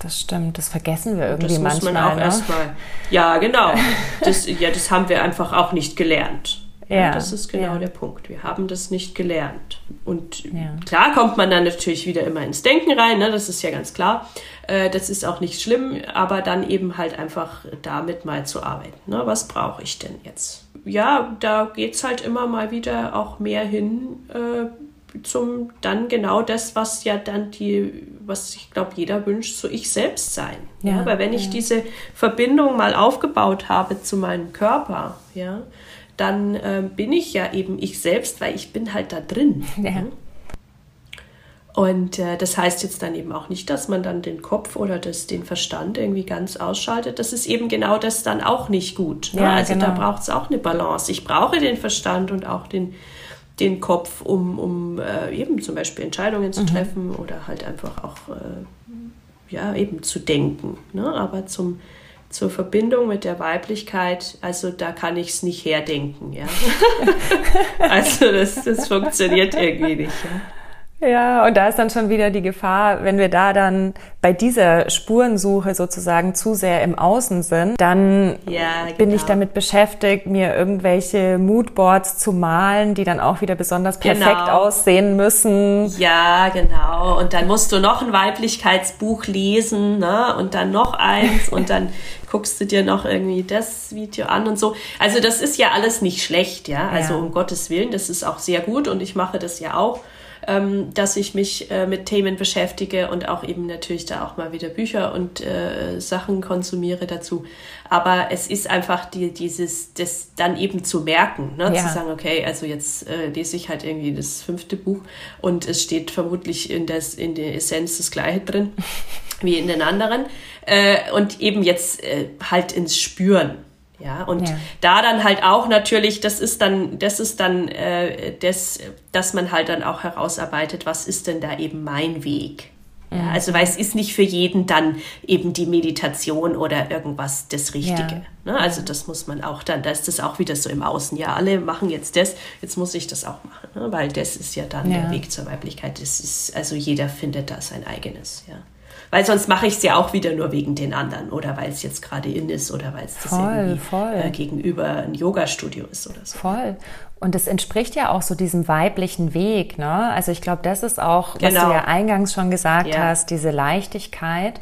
Das stimmt, das vergessen wir irgendwie das muss manchmal. Man auch ne? erstmal. Ja, genau. Das, ja, das haben wir einfach auch nicht gelernt. Ja, das ist genau ja. der Punkt. Wir haben das nicht gelernt. Und ja. klar kommt man dann natürlich wieder immer ins Denken rein, ne? das ist ja ganz klar. Äh, das ist auch nicht schlimm, aber dann eben halt einfach damit mal zu arbeiten. Ne? Was brauche ich denn jetzt? Ja, da geht es halt immer mal wieder auch mehr hin äh, zum dann genau das, was ja dann die, was ich glaube, jeder wünscht, so ich selbst sein. Ja, ja? Weil wenn ich diese Verbindung mal aufgebaut habe zu meinem Körper, ja, dann äh, bin ich ja eben ich selbst, weil ich bin halt da drin. Ja. Und äh, das heißt jetzt dann eben auch nicht, dass man dann den Kopf oder das, den Verstand irgendwie ganz ausschaltet. Das ist eben genau das dann auch nicht gut. Ne? Ja, also genau. da braucht es auch eine Balance. Ich brauche den Verstand und auch den, den Kopf, um, um äh, eben zum Beispiel Entscheidungen zu mhm. treffen oder halt einfach auch äh, ja, eben zu denken. Ne? Aber zum, zur Verbindung mit der Weiblichkeit, also da kann ich es nicht herdenken. Ja? also das, das funktioniert irgendwie nicht. Ja? Ja, und da ist dann schon wieder die Gefahr, wenn wir da dann bei dieser Spurensuche sozusagen zu sehr im Außen sind, dann ja, genau. bin ich genau. damit beschäftigt, mir irgendwelche Moodboards zu malen, die dann auch wieder besonders perfekt genau. aussehen müssen. Ja, genau. Und dann musst du noch ein Weiblichkeitsbuch lesen, ne? Und dann noch eins und dann guckst du dir noch irgendwie das Video an und so. Also das ist ja alles nicht schlecht, ja. Also ja. um Gottes Willen, das ist auch sehr gut und ich mache das ja auch ähm, dass ich mich äh, mit Themen beschäftige und auch eben natürlich da auch mal wieder Bücher und äh, Sachen konsumiere dazu. Aber es ist einfach die, dieses, das dann eben zu merken, ne? Ja. zu sagen, okay, also jetzt äh, lese ich halt irgendwie das fünfte Buch und es steht vermutlich in, das, in der Essenz das Gleiche drin wie in den anderen. Äh, und eben jetzt äh, halt ins Spüren. Ja, und ja. da dann halt auch natürlich, das ist dann, das ist dann äh, das, dass man halt dann auch herausarbeitet, was ist denn da eben mein Weg? Ja, also weil es ist nicht für jeden dann eben die Meditation oder irgendwas das Richtige. Ja. Ne? Also das muss man auch dann, da ist das auch wieder so im Außen. Ja, alle machen jetzt das, jetzt muss ich das auch machen, ne? weil das ist ja dann der Weg zur Weiblichkeit. Das ist, also jeder findet da sein eigenes, ja weil sonst mache ich es ja auch wieder nur wegen den anderen oder weil es jetzt gerade in ist oder weil es das voll. Äh, gegenüber ein Yoga-Studio ist oder so. Voll. Und es entspricht ja auch so diesem weiblichen Weg. Ne? Also ich glaube, das ist auch, genau. was du genau. ja eingangs schon gesagt ja. hast, diese Leichtigkeit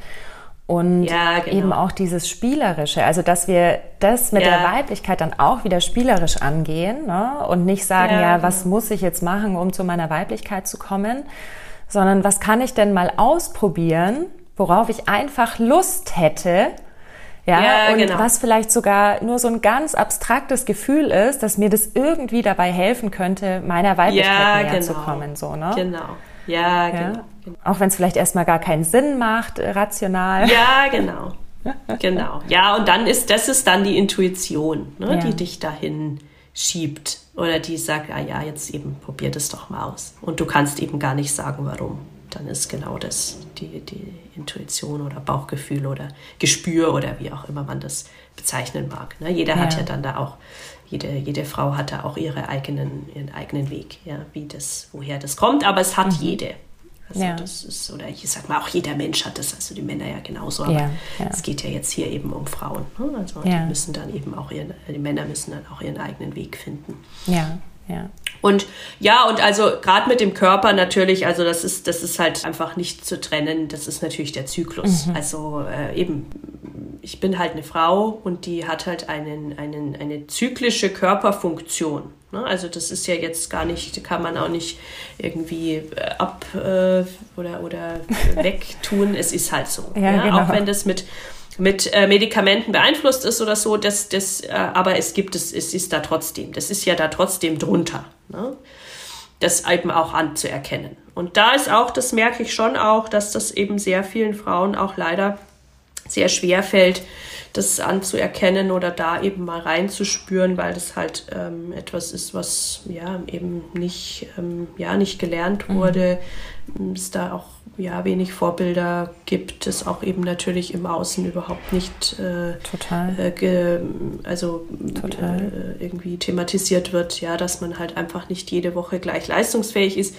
und ja, genau. eben auch dieses Spielerische. Also dass wir das mit ja. der Weiblichkeit dann auch wieder spielerisch angehen ne? und nicht sagen, ja, ja was genau. muss ich jetzt machen, um zu meiner Weiblichkeit zu kommen, sondern was kann ich denn mal ausprobieren, worauf ich einfach Lust hätte. Ja, ja und genau. was vielleicht sogar nur so ein ganz abstraktes Gefühl ist, dass mir das irgendwie dabei helfen könnte, meiner Weiblichkeit ja, näher genau. zu kommen, so, ne? Genau. Ja, ja? Genau, genau. Auch wenn es vielleicht erstmal gar keinen Sinn macht, äh, rational. Ja, genau. genau. Ja, und dann ist, das ist dann die Intuition, ne, ja. die dich dahin schiebt oder die sagt, ah ja, jetzt eben probier das doch mal aus. Und du kannst eben gar nicht sagen, warum dann ist genau das die, die Intuition oder Bauchgefühl oder Gespür oder wie auch immer man das bezeichnen mag. Ne? Jeder ja. hat ja dann da auch, jede, jede Frau hat da auch ihre eigenen, ihren eigenen Weg, ja, wie das, woher das kommt, aber es hat mhm. jede. Also ja. das ist, oder ich sag mal, auch jeder Mensch hat das, also die Männer ja genauso, aber ja, ja. es geht ja jetzt hier eben um Frauen. Ne? Also die müssen dann eben auch ihren, die Männer müssen dann auch ihren eigenen Weg finden. Ja. Ja. Und ja, und also gerade mit dem Körper natürlich, also das ist, das ist halt einfach nicht zu trennen. Das ist natürlich der Zyklus. Mhm. Also äh, eben, ich bin halt eine Frau und die hat halt einen, einen, eine zyklische Körperfunktion. Ne? Also das ist ja jetzt gar nicht, kann man auch nicht irgendwie äh, ab äh, oder, oder wegtun. es ist halt so. Ja, ja? Genau. Auch wenn das mit mit äh, Medikamenten beeinflusst ist oder so, das, das, äh, aber es gibt es, es ist da trotzdem, das ist ja da trotzdem drunter, ne? das eben auch anzuerkennen. Und da ist auch, das merke ich schon auch, dass das eben sehr vielen Frauen auch leider sehr schwer fällt, das anzuerkennen oder da eben mal reinzuspüren, weil das halt ähm, etwas ist, was ja eben nicht, ähm, ja, nicht gelernt mhm. wurde. Mhm. Es da auch ja wenig Vorbilder gibt, es auch eben natürlich im Außen überhaupt nicht äh, Total. Äh, ge, also Total. Äh, irgendwie thematisiert wird, ja, dass man halt einfach nicht jede Woche gleich leistungsfähig ist.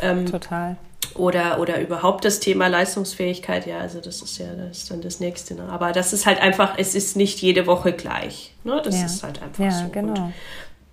Ähm, Total oder, oder überhaupt das Thema Leistungsfähigkeit, ja, also das ist ja das ist dann das nächste. Ne? Aber das ist halt einfach, es ist nicht jede Woche gleich. Ne? Das ja. ist halt einfach ja, so. Genau. Und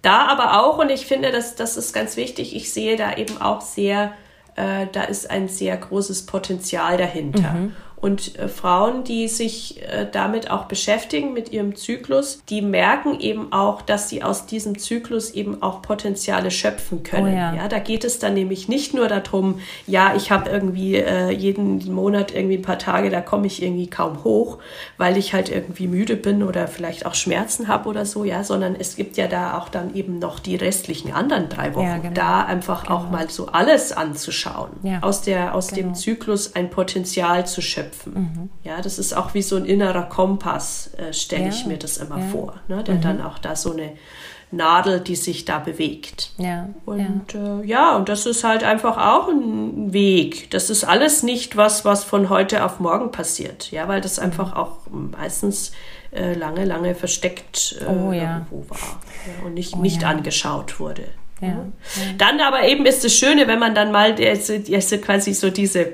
da aber auch, und ich finde, das, das ist ganz wichtig, ich sehe da eben auch sehr, äh, da ist ein sehr großes Potenzial dahinter. Mhm. Und äh, Frauen, die sich äh, damit auch beschäftigen, mit ihrem Zyklus, die merken eben auch, dass sie aus diesem Zyklus eben auch Potenziale schöpfen können. Oh ja. ja. da geht es dann nämlich nicht nur darum, ja, ich habe irgendwie äh, jeden Monat irgendwie ein paar Tage, da komme ich irgendwie kaum hoch, weil ich halt irgendwie müde bin oder vielleicht auch Schmerzen habe oder so, ja, sondern es gibt ja da auch dann eben noch die restlichen anderen drei Wochen. Ja, genau. Da einfach genau. auch mal so alles anzuschauen. Ja. Aus, der, aus genau. dem Zyklus ein Potenzial zu schöpfen. Mhm. Ja, das ist auch wie so ein innerer Kompass, äh, stelle ich mir das immer vor, ne, der mhm. dann auch da so eine Nadel, die sich da bewegt. Ja. Und ja. Äh, ja, und das ist halt einfach auch ein Weg. Das ist alles nicht was, was von heute auf morgen passiert. Ja, weil das einfach auch meistens äh, lange, lange versteckt äh, oh, ja. irgendwo war ja, und nicht, oh, nicht ja. angeschaut wurde. Ja. Dann aber eben ist das Schöne, wenn man dann mal also, also quasi so diese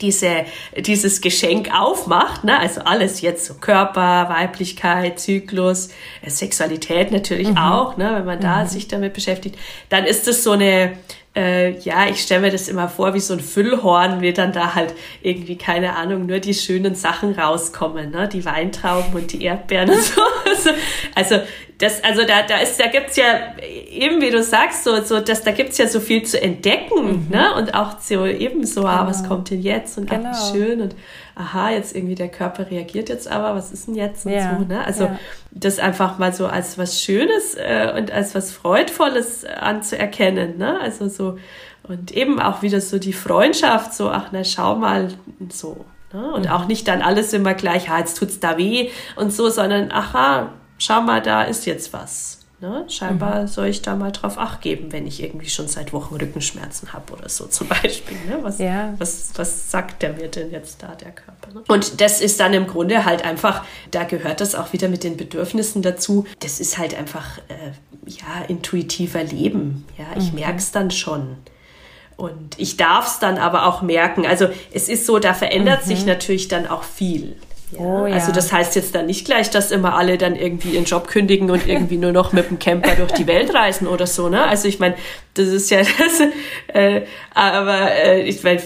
diese, dieses Geschenk aufmacht, ne? also alles jetzt so Körper, Weiblichkeit, Zyklus, äh, Sexualität natürlich mhm. auch, ne? wenn man da mhm. sich damit beschäftigt, dann ist das so eine, äh, ja, ich stelle mir das immer vor, wie so ein Füllhorn, wie dann da halt irgendwie, keine Ahnung, nur die schönen Sachen rauskommen, ne? Die Weintrauben und die Erdbeeren und so. Also, also das, also da, da ist, da gibt's ja eben, wie du sagst, so, so, das, da gibt's ja so viel zu entdecken, mhm. ne? Und auch so eben so, genau. ah, was genau. kommt denn jetzt und genau. ach, schön und aha, jetzt irgendwie der Körper reagiert jetzt aber, was ist denn jetzt und ja. so, ne? Also ja. das einfach mal so als was Schönes äh, und als was Freudvolles anzuerkennen, ne? Also so und eben auch wieder so die Freundschaft, so, ach na, schau mal, so. Ne? Und mhm. auch nicht dann alles immer gleich, ah, jetzt tut's da weh und so, sondern, aha, schau mal, da ist jetzt was. Ne? Scheinbar mhm. soll ich da mal drauf acht geben, wenn ich irgendwie schon seit Wochen Rückenschmerzen habe oder so zum Beispiel. Ne? Was, ja. was, was sagt der mir denn jetzt da, der Körper? Ne? Und das ist dann im Grunde halt einfach, da gehört das auch wieder mit den Bedürfnissen dazu. Das ist halt einfach, äh, ja, intuitiver Leben. Ja, ich mhm. merke es dann schon. Und ich darf es dann aber auch merken. Also es ist so, da verändert mhm. sich natürlich dann auch viel. Ja, oh, ja. Also das heißt jetzt dann nicht gleich, dass immer alle dann irgendwie ihren Job kündigen und irgendwie nur noch mit dem Camper durch die Welt reisen oder so, ne? Also ich meine, das ist ja das, äh, aber äh, ich meine,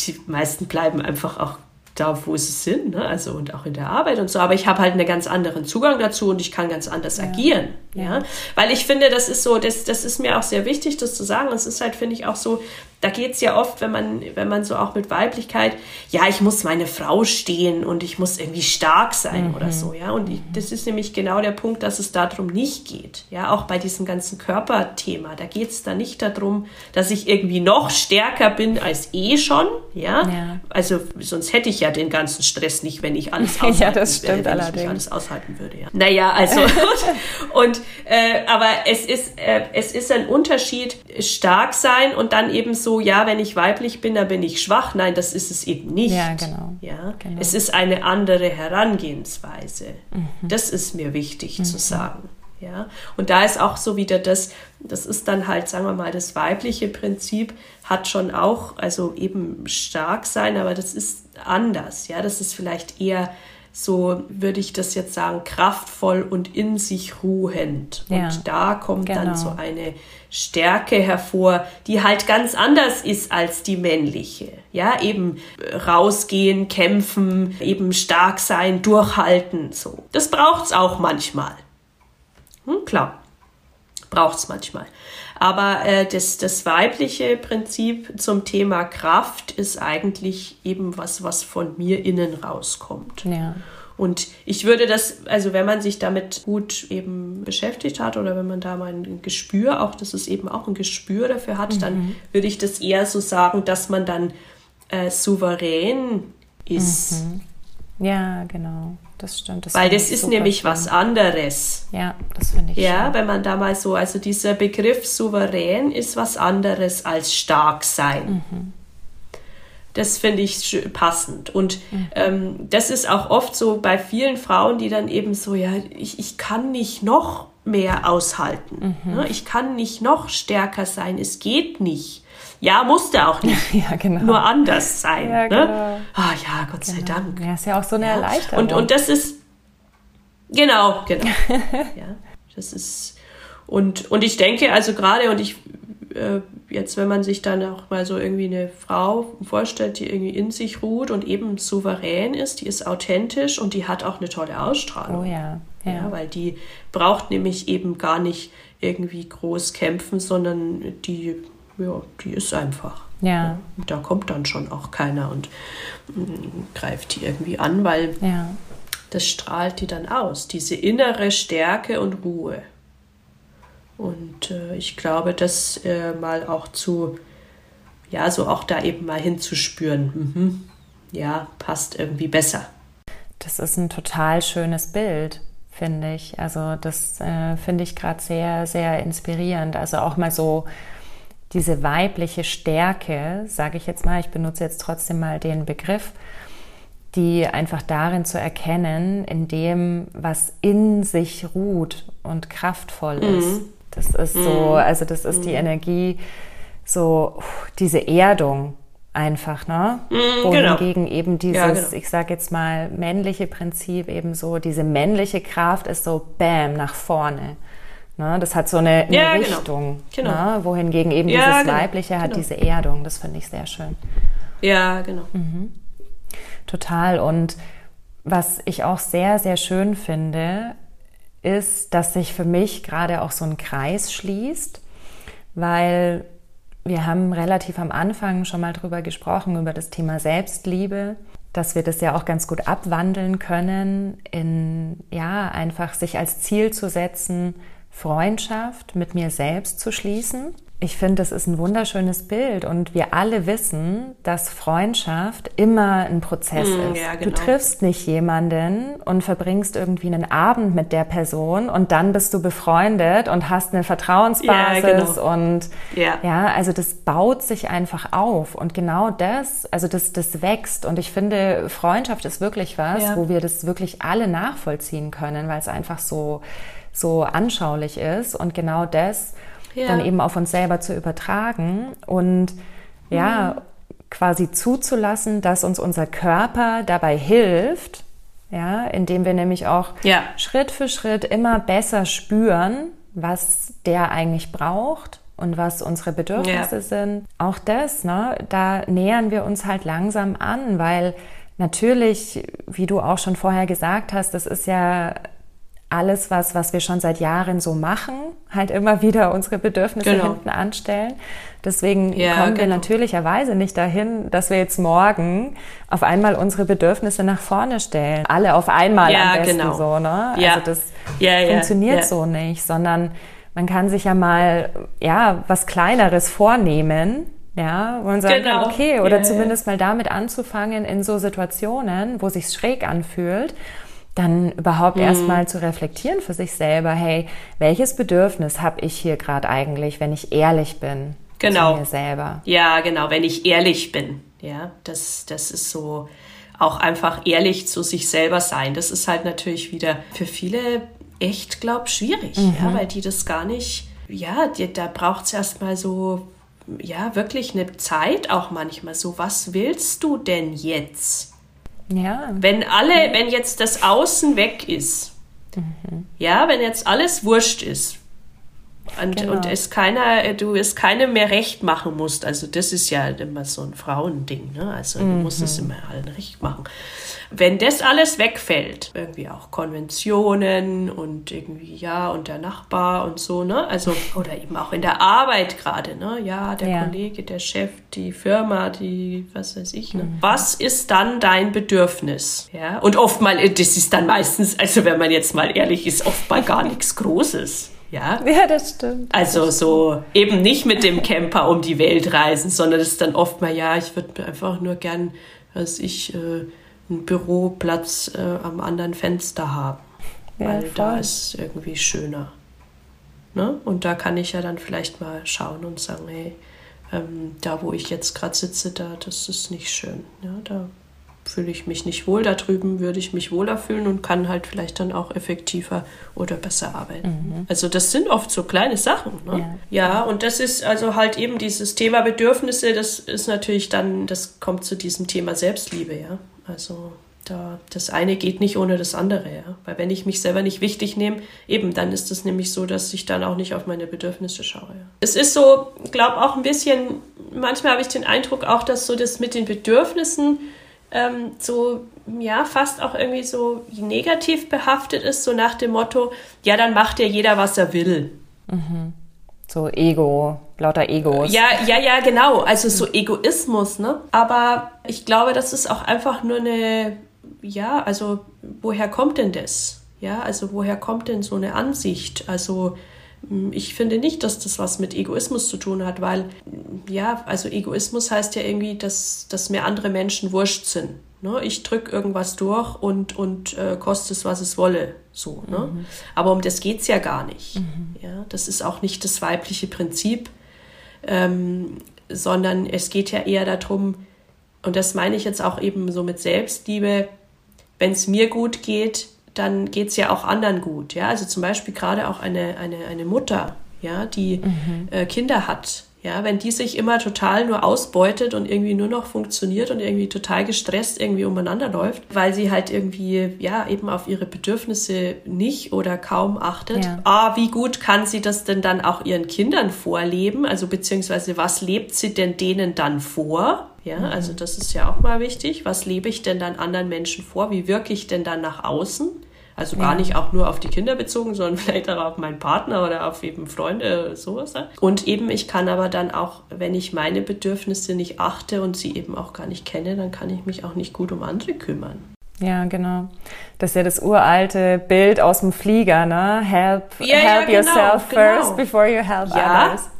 die meisten bleiben einfach auch da, wo sie sind, ne? also und auch in der Arbeit und so. Aber ich habe halt einen ganz anderen Zugang dazu und ich kann ganz anders ja. agieren, ja. Weil ich finde, das ist so, das, das ist mir auch sehr wichtig, das zu sagen. Es ist halt, finde ich, auch so, da geht es ja oft, wenn man, wenn man so auch mit Weiblichkeit, ja, ich muss meine Frau stehen und ich muss irgendwie stark sein mhm. oder so, ja. Und ich, das ist nämlich genau der Punkt, dass es darum nicht geht. Ja, auch bei diesem ganzen Körperthema. Da geht es dann nicht darum, dass ich irgendwie noch stärker bin als eh schon, ja. ja. Also sonst hätte ich ja den ganzen Stress nicht, wenn ich alles aushalten, ja, das stimmt äh, wenn allerdings. ich alles aushalten würde, ja. Naja, also und, und äh, aber es ist, äh, es ist ein Unterschied, stark sein und dann eben so so, ja, wenn ich weiblich bin, dann bin ich schwach. Nein, das ist es eben nicht. Ja, genau. Ja? Genau. Es ist eine andere Herangehensweise. Mhm. Das ist mir wichtig mhm. zu sagen. Ja, und da ist auch so wieder das, das ist dann halt, sagen wir mal, das weibliche Prinzip hat schon auch, also eben stark sein, aber das ist anders. Ja, das ist vielleicht eher so würde ich das jetzt sagen, kraftvoll und in sich ruhend. Ja, und da kommt genau. dann so eine Stärke hervor, die halt ganz anders ist als die männliche. Ja, eben rausgehen, kämpfen, eben stark sein, durchhalten, so. Das braucht's auch manchmal. Hm, klar. Braucht's manchmal. Aber äh, das, das weibliche Prinzip zum Thema Kraft ist eigentlich eben was, was von mir innen rauskommt. Ja. Und ich würde das, also wenn man sich damit gut eben beschäftigt hat oder wenn man da mal ein Gespür, auch dass es eben auch ein Gespür dafür hat, mhm. dann würde ich das eher so sagen, dass man dann äh, souverän ist. Mhm. Ja, genau. Das stimmt. Das Weil das ist nämlich spannend. was anderes. Ja, das finde ich. Ja, schön. wenn man da mal so, also dieser Begriff souverän ist was anderes als stark sein. Mhm. Das finde ich passend. Und mhm. ähm, das ist auch oft so bei vielen Frauen, die dann eben so, ja, ich, ich kann nicht noch mehr aushalten. Mhm. Ne? Ich kann nicht noch stärker sein. Es geht nicht. Ja, musste auch nicht. Ja, genau. Nur anders sein. Ja, ne? genau. Ah ja, Gott genau. sei Dank. Ja, ist ja auch so eine ja. Erleichterung. Und, und das ist, genau, genau. ja, das ist, und, und ich denke, also gerade, und ich, äh, jetzt, wenn man sich dann auch mal so irgendwie eine Frau vorstellt, die irgendwie in sich ruht und eben souverän ist, die ist authentisch und die hat auch eine tolle Ausstrahlung. Oh ja. Ja. ja weil die braucht nämlich eben gar nicht irgendwie groß kämpfen, sondern die, ja, die ist einfach. Ja. Da kommt dann schon auch keiner und mm, greift die irgendwie an, weil ja. das strahlt die dann aus, diese innere Stärke und Ruhe. Und äh, ich glaube, das äh, mal auch zu, ja, so auch da eben mal hinzuspüren. Mhm. Ja, passt irgendwie besser. Das ist ein total schönes Bild, finde ich. Also das äh, finde ich gerade sehr, sehr inspirierend. Also auch mal so diese weibliche Stärke, sage ich jetzt mal, ich benutze jetzt trotzdem mal den Begriff, die einfach darin zu erkennen, in dem, was in sich ruht und kraftvoll mhm. ist. Das ist so, mhm. also das ist die mhm. Energie, so diese Erdung einfach, ne? Mm, Wohingegen genau. eben dieses, ja, genau. ich sage jetzt mal, männliche Prinzip eben so, diese männliche Kraft ist so bam nach vorne. Ne? Das hat so eine, eine ja, genau. Richtung. Genau. Ne? Wohingegen eben ja, dieses genau. Weibliche hat genau. diese Erdung. Das finde ich sehr schön. Ja, genau. Mhm. Total. Und was ich auch sehr, sehr schön finde, ist, dass sich für mich gerade auch so ein Kreis schließt, weil wir haben relativ am Anfang schon mal drüber gesprochen, über das Thema Selbstliebe, dass wir das ja auch ganz gut abwandeln können in, ja, einfach sich als Ziel zu setzen, Freundschaft mit mir selbst zu schließen ich finde, das ist ein wunderschönes Bild und wir alle wissen, dass Freundschaft immer ein Prozess mm, ist. Ja, genau. Du triffst nicht jemanden und verbringst irgendwie einen Abend mit der Person und dann bist du befreundet und hast eine Vertrauensbasis ja, genau. und ja. ja, also das baut sich einfach auf und genau das, also das, das wächst und ich finde, Freundschaft ist wirklich was, ja. wo wir das wirklich alle nachvollziehen können, weil es einfach so, so anschaulich ist und genau das ja. dann eben auf uns selber zu übertragen und ja, mhm. quasi zuzulassen, dass uns unser Körper dabei hilft, ja, indem wir nämlich auch ja. Schritt für Schritt immer besser spüren, was der eigentlich braucht und was unsere Bedürfnisse ja. sind. Auch das, ne, da nähern wir uns halt langsam an, weil natürlich, wie du auch schon vorher gesagt hast, das ist ja alles, was, was wir schon seit Jahren so machen, halt immer wieder unsere Bedürfnisse genau. hinten anstellen. Deswegen ja, kommen wir genau. natürlicherweise nicht dahin, dass wir jetzt morgen auf einmal unsere Bedürfnisse nach vorne stellen. Alle auf einmal ja, am besten genau. so, ne? Ja. Also das funktioniert so nicht, sondern man kann sich ja mal, ja, was Kleineres vornehmen, ja, wo man sagen genau. okay, oder zumindest mal damit anzufangen in so Situationen, wo sich's schräg anfühlt dann überhaupt mhm. erstmal zu reflektieren für sich selber, hey, welches Bedürfnis habe ich hier gerade eigentlich, wenn ich ehrlich bin genau. zu mir selber? Ja, genau, wenn ich ehrlich bin. Ja, das, das ist so auch einfach ehrlich zu sich selber sein. Das ist halt natürlich wieder für viele echt, glaub, schwierig, mhm. ja, weil die das gar nicht, ja, die, da braucht es erstmal so, ja, wirklich eine Zeit auch manchmal so, was willst du denn jetzt? Ja. Wenn alle, wenn jetzt das Außen weg ist, mhm. ja, wenn jetzt alles wurscht ist und, genau. und es keiner, du es keinem mehr recht machen musst, also das ist ja immer so ein Frauending, ne? Also mhm. du musst es immer allen recht machen. Wenn das alles wegfällt, irgendwie auch Konventionen und irgendwie, ja, und der Nachbar und so, ne? Also, oder eben auch in der Arbeit gerade, ne? Ja, der ja. Kollege, der Chef, die Firma, die, was weiß ich, ne? Mhm. Was ist dann dein Bedürfnis? Ja, und oft mal, das ist dann meistens, also wenn man jetzt mal ehrlich ist, oft mal gar nichts Großes. Ja? ja, das stimmt. Also das so stimmt. eben nicht mit dem Camper um die Welt reisen, sondern es ist dann oft mal, ja, ich würde einfach nur gern, was ich, äh, einen Büroplatz äh, am anderen Fenster haben. Ja, weil voll. da ist irgendwie schöner. Ne? Und da kann ich ja dann vielleicht mal schauen und sagen, hey, ähm, da wo ich jetzt gerade sitze, da, das ist nicht schön. Ja, da fühle ich mich nicht wohl, da drüben würde ich mich wohler fühlen und kann halt vielleicht dann auch effektiver oder besser arbeiten. Mhm. Also das sind oft so kleine Sachen. Ne? Ja. ja, und das ist also halt eben dieses Thema Bedürfnisse, das ist natürlich dann, das kommt zu diesem Thema Selbstliebe, ja. Also da, das eine geht nicht ohne das andere, ja. Weil wenn ich mich selber nicht wichtig nehme, eben, dann ist es nämlich so, dass ich dann auch nicht auf meine Bedürfnisse schaue. Ja. Es ist so, glaube auch ein bisschen, manchmal habe ich den Eindruck auch, dass so das mit den Bedürfnissen ähm, so, ja, fast auch irgendwie so negativ behaftet ist, so nach dem Motto, ja, dann macht ja jeder, was er will. Mhm. So Ego, lauter Egos. Ja, ja, ja, genau. Also so Egoismus, ne? Aber ich glaube, das ist auch einfach nur eine, ja, also woher kommt denn das? Ja, also woher kommt denn so eine Ansicht? Also ich finde nicht, dass das was mit Egoismus zu tun hat, weil ja, also Egoismus heißt ja irgendwie, dass, dass mir andere Menschen wurscht sind. Ne? Ich drücke irgendwas durch und, und äh, koste es, was es wolle. So, ne? Mhm. Aber um das geht es ja gar nicht. Mhm. Ja? Das ist auch nicht das weibliche Prinzip, ähm, sondern es geht ja eher darum, und das meine ich jetzt auch eben so mit Selbstliebe, wenn es mir gut geht, dann geht es ja auch anderen gut. Ja? Also zum Beispiel gerade auch eine, eine, eine Mutter, ja, die mhm. äh, Kinder hat ja, wenn die sich immer total nur ausbeutet und irgendwie nur noch funktioniert und irgendwie total gestresst irgendwie umeinander läuft, weil sie halt irgendwie, ja, eben auf ihre Bedürfnisse nicht oder kaum achtet. Ja. Ah, wie gut kann sie das denn dann auch ihren Kindern vorleben? Also beziehungsweise was lebt sie denn denen dann vor? Ja, mhm. also das ist ja auch mal wichtig. Was lebe ich denn dann anderen Menschen vor? Wie wirke ich denn dann nach außen? Also gar nicht auch nur auf die Kinder bezogen, sondern vielleicht auch auf meinen Partner oder auf eben Freunde, sowas. Und eben, ich kann aber dann auch, wenn ich meine Bedürfnisse nicht achte und sie eben auch gar nicht kenne, dann kann ich mich auch nicht gut um andere kümmern. Ja, genau. Das ist ja das uralte Bild aus dem Flieger, ne? Help, ja, help ja, genau, yourself genau. first before you help ja. others.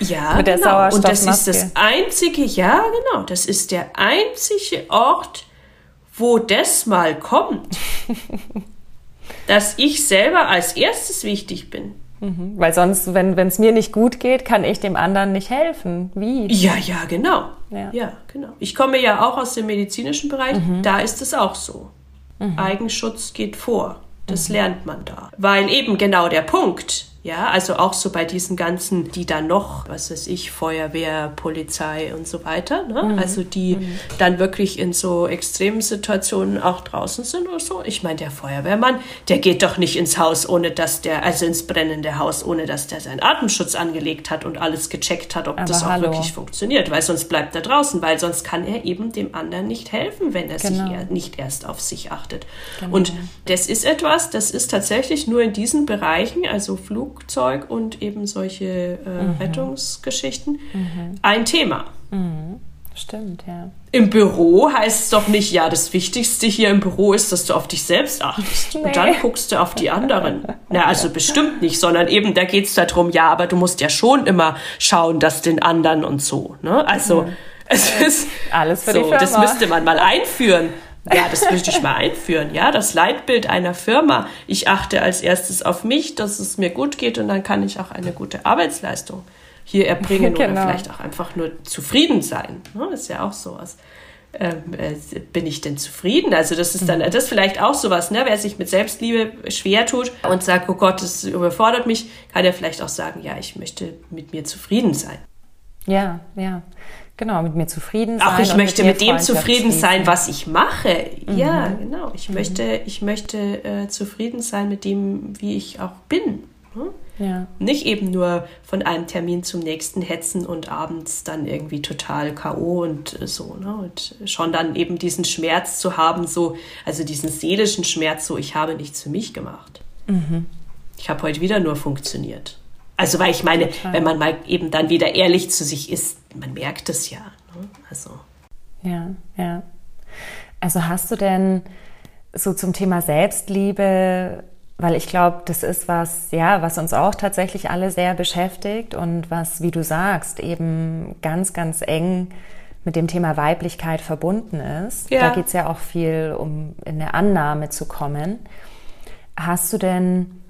ja, Mit der genau. Und das ist das einzige, ja, genau. Das ist der einzige Ort, wo das mal kommt. dass ich selber als erstes wichtig bin. Mhm. Weil sonst, wenn es mir nicht gut geht, kann ich dem anderen nicht helfen. Wie? Ja, ja, genau. Ja, ja genau. Ich komme ja auch aus dem medizinischen Bereich, mhm. da ist es auch so. Mhm. Eigenschutz geht vor. Das lernt man da. Weil eben genau der Punkt, ja, also auch so bei diesen ganzen, die dann noch, was weiß ich, Feuerwehr, Polizei und so weiter, ne? Mhm. also die mhm. dann wirklich in so extremen Situationen auch draußen sind oder so. Ich meine, der Feuerwehrmann, der geht doch nicht ins Haus, ohne dass der, also ins brennende Haus, ohne dass der seinen Atemschutz angelegt hat und alles gecheckt hat, ob Aber das auch hallo. wirklich funktioniert, weil sonst bleibt er draußen, weil sonst kann er eben dem anderen nicht helfen, wenn er genau. sich nicht erst auf sich achtet. Genau. Und das ist etwas, das ist tatsächlich nur in diesen Bereichen, also Flug, Flugzeug und eben solche äh, mhm. Rettungsgeschichten mhm. ein Thema. Mhm. Stimmt, ja. Im Büro heißt es doch nicht, ja, das Wichtigste hier im Büro ist, dass du auf dich selbst achtest. Nee. Und dann guckst du auf die anderen. Na, also bestimmt nicht, sondern eben, da geht es darum, ja, aber du musst ja schon immer schauen, dass den anderen und so. Ne? Also, mhm. es ist alles für so, die Firma. das müsste man mal einführen. Ja, das möchte ich mal einführen. Ja, das Leitbild einer Firma. Ich achte als erstes auf mich, dass es mir gut geht und dann kann ich auch eine gute Arbeitsleistung hier erbringen genau. oder vielleicht auch einfach nur zufrieden sein. Das ist ja auch sowas. Ähm, äh, bin ich denn zufrieden? Also das ist dann, das ist vielleicht auch sowas, ne? Wer sich mit Selbstliebe schwer tut und sagt, oh Gott, das überfordert mich, kann er vielleicht auch sagen, ja, ich möchte mit mir zufrieden sein. Ja, ja. Genau, mit mir zufrieden sein. Auch ich möchte mit, mit dem zufrieden sein, was ich mache. Mhm. Ja, genau. Ich mhm. möchte, ich möchte äh, zufrieden sein mit dem, wie ich auch bin. Hm? Ja. Nicht eben nur von einem Termin zum nächsten hetzen und abends dann irgendwie total K.O. und äh, so. Ne? Und schon dann eben diesen Schmerz zu haben, so, also diesen seelischen Schmerz, so, ich habe nichts für mich gemacht. Mhm. Ich habe heute wieder nur funktioniert. Also, weil ich meine, Total. wenn man mal eben dann wieder ehrlich zu sich ist, man merkt es ja. Ne? Also. Ja, ja. Also hast du denn so zum Thema Selbstliebe, weil ich glaube, das ist was, ja, was uns auch tatsächlich alle sehr beschäftigt und was, wie du sagst, eben ganz, ganz eng mit dem Thema Weiblichkeit verbunden ist. Ja. Da geht es ja auch viel um in eine Annahme zu kommen. Hast du denn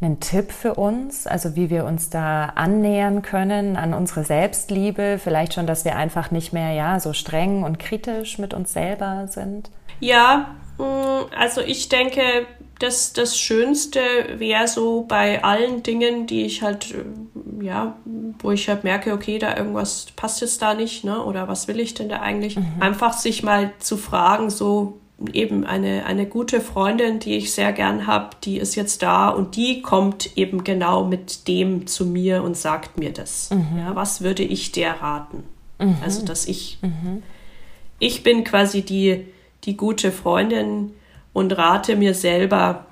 einen Tipp für uns, also wie wir uns da annähern können an unsere Selbstliebe? Vielleicht schon, dass wir einfach nicht mehr ja so streng und kritisch mit uns selber sind? Ja, mm, also ich denke, das, das Schönste wäre so bei allen Dingen, die ich halt, äh, ja, wo ich halt merke, okay, da irgendwas passt jetzt da nicht, ne? Oder was will ich denn da eigentlich? Mhm. Einfach sich mal zu fragen, so, eben eine, eine gute Freundin, die ich sehr gern habe, die ist jetzt da und die kommt eben genau mit dem zu mir und sagt mir das. Mhm. Ja, was würde ich der raten? Mhm. Also, dass ich, mhm. ich bin quasi die, die gute Freundin und rate mir selber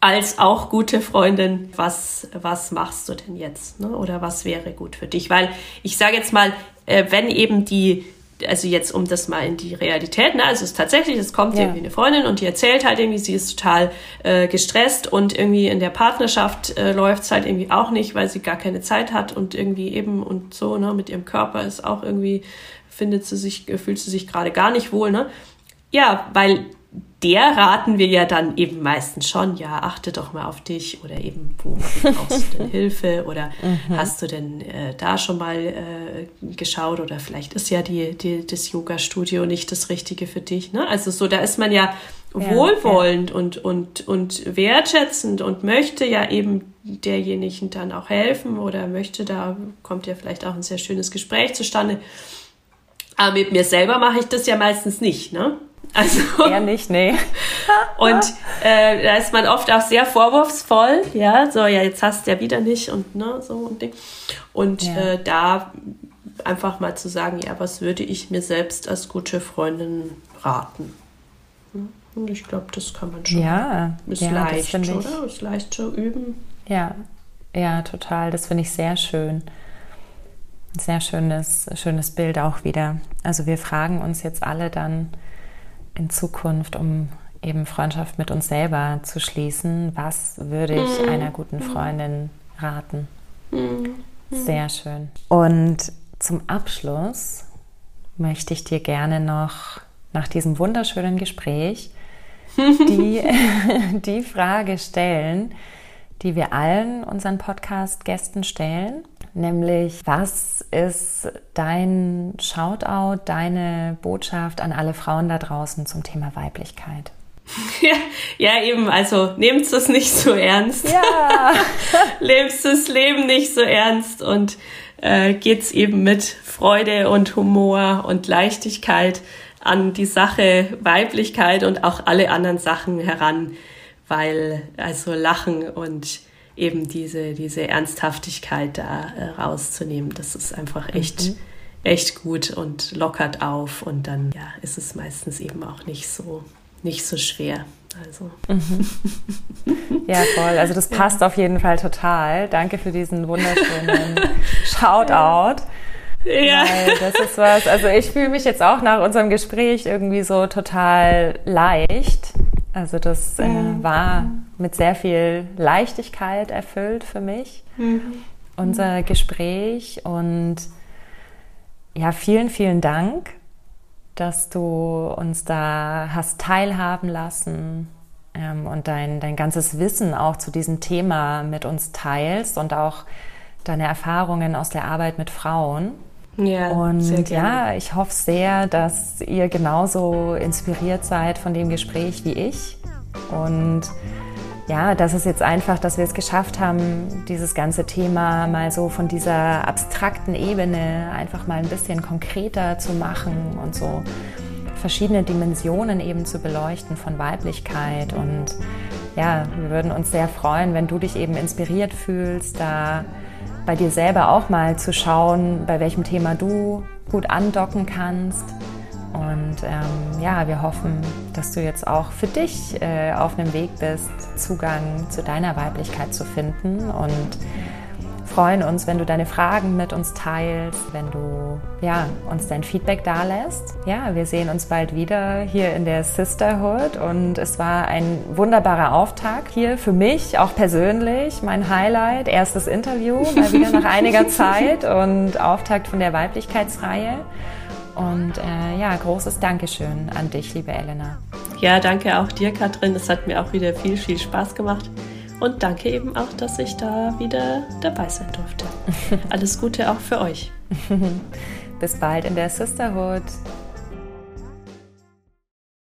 als auch gute Freundin, was, was machst du denn jetzt? Ne? Oder was wäre gut für dich? Weil ich sage jetzt mal, äh, wenn eben die, also jetzt um das mal in die Realität, ne, also es ist tatsächlich, es kommt ja. irgendwie eine Freundin und die erzählt halt irgendwie, sie ist total äh, gestresst und irgendwie in der Partnerschaft äh, läuft es halt irgendwie auch nicht, weil sie gar keine Zeit hat und irgendwie eben und so, ne, mit ihrem Körper ist auch irgendwie, findet sie sich, fühlt sie sich gerade gar nicht wohl, ne? Ja, weil der raten wir ja dann eben meistens schon, ja, achte doch mal auf dich oder eben, wo brauchst du denn Hilfe oder mhm. hast du denn äh, da schon mal äh, geschaut oder vielleicht ist ja die, die, das Yoga-Studio nicht das Richtige für dich. Ne? Also so, da ist man ja, ja wohlwollend ja. Und, und, und wertschätzend und möchte ja eben derjenigen dann auch helfen oder möchte, da kommt ja vielleicht auch ein sehr schönes Gespräch zustande. Aber mit mir selber mache ich das ja meistens nicht, ne? Also eher nicht, nee. und äh, da ist man oft auch sehr vorwurfsvoll, ja, so ja jetzt hast du ja wieder nicht und ne so und Ding. Und ja. äh, da einfach mal zu sagen, ja, was würde ich mir selbst als gute Freundin raten? Und ich glaube, das kann man schon. Ja, ist ja, leicht, oder? Ist leicht zu üben. Ja, ja, total. Das finde ich sehr schön. Sehr schönes, schönes Bild auch wieder. Also wir fragen uns jetzt alle dann, in Zukunft, um eben Freundschaft mit uns selber zu schließen, was würde ich mhm. einer guten Freundin raten? Mhm. Sehr schön. Und zum Abschluss möchte ich dir gerne noch nach diesem wunderschönen Gespräch die, die Frage stellen, die wir allen unseren Podcast-Gästen stellen. Nämlich, was ist dein Shoutout, deine Botschaft an alle Frauen da draußen zum Thema Weiblichkeit? Ja, ja, eben, also nehmt es nicht so ernst. Ja. Lebt das Leben nicht so ernst und äh, geht's eben mit Freude und Humor und Leichtigkeit an die Sache Weiblichkeit und auch alle anderen Sachen heran, weil also Lachen und eben diese, diese Ernsthaftigkeit da äh, rauszunehmen. Das ist einfach echt, mhm. echt gut und lockert auf und dann ja, ist es meistens eben auch nicht so, nicht so schwer. Also. Mhm. Ja, voll. Also das passt ja. auf jeden Fall total. Danke für diesen wunderschönen Shoutout. Ja. Weil das ist was, also ich fühle mich jetzt auch nach unserem Gespräch irgendwie so total leicht. Also das äh, war mit sehr viel Leichtigkeit erfüllt für mich, mhm. unser Gespräch. Und ja, vielen, vielen Dank, dass du uns da hast teilhaben lassen ähm, und dein, dein ganzes Wissen auch zu diesem Thema mit uns teilst und auch deine Erfahrungen aus der Arbeit mit Frauen. Ja, und ja, ich hoffe sehr, dass ihr genauso inspiriert seid von dem Gespräch wie ich. Und ja, das ist jetzt einfach, dass wir es geschafft haben, dieses ganze Thema mal so von dieser abstrakten Ebene einfach mal ein bisschen konkreter zu machen und so verschiedene Dimensionen eben zu beleuchten von Weiblichkeit. Und ja, wir würden uns sehr freuen, wenn du dich eben inspiriert fühlst, da bei dir selber auch mal zu schauen, bei welchem Thema du gut andocken kannst. Und ähm, ja, wir hoffen, dass du jetzt auch für dich äh, auf einem Weg bist, Zugang zu deiner Weiblichkeit zu finden und freuen uns, wenn du deine Fragen mit uns teilst, wenn du ja, uns dein Feedback dalässt. Ja, wir sehen uns bald wieder hier in der Sisterhood und es war ein wunderbarer Auftakt hier für mich, auch persönlich, mein Highlight, erstes Interview, mal wieder nach einiger Zeit und Auftakt von der Weiblichkeitsreihe. Und äh, ja, großes Dankeschön an dich, liebe Elena. Ja, danke auch dir, Katrin. Es hat mir auch wieder viel, viel Spaß gemacht. Und danke eben auch, dass ich da wieder dabei sein durfte. Alles Gute auch für euch. Bis bald in der Sisterhood.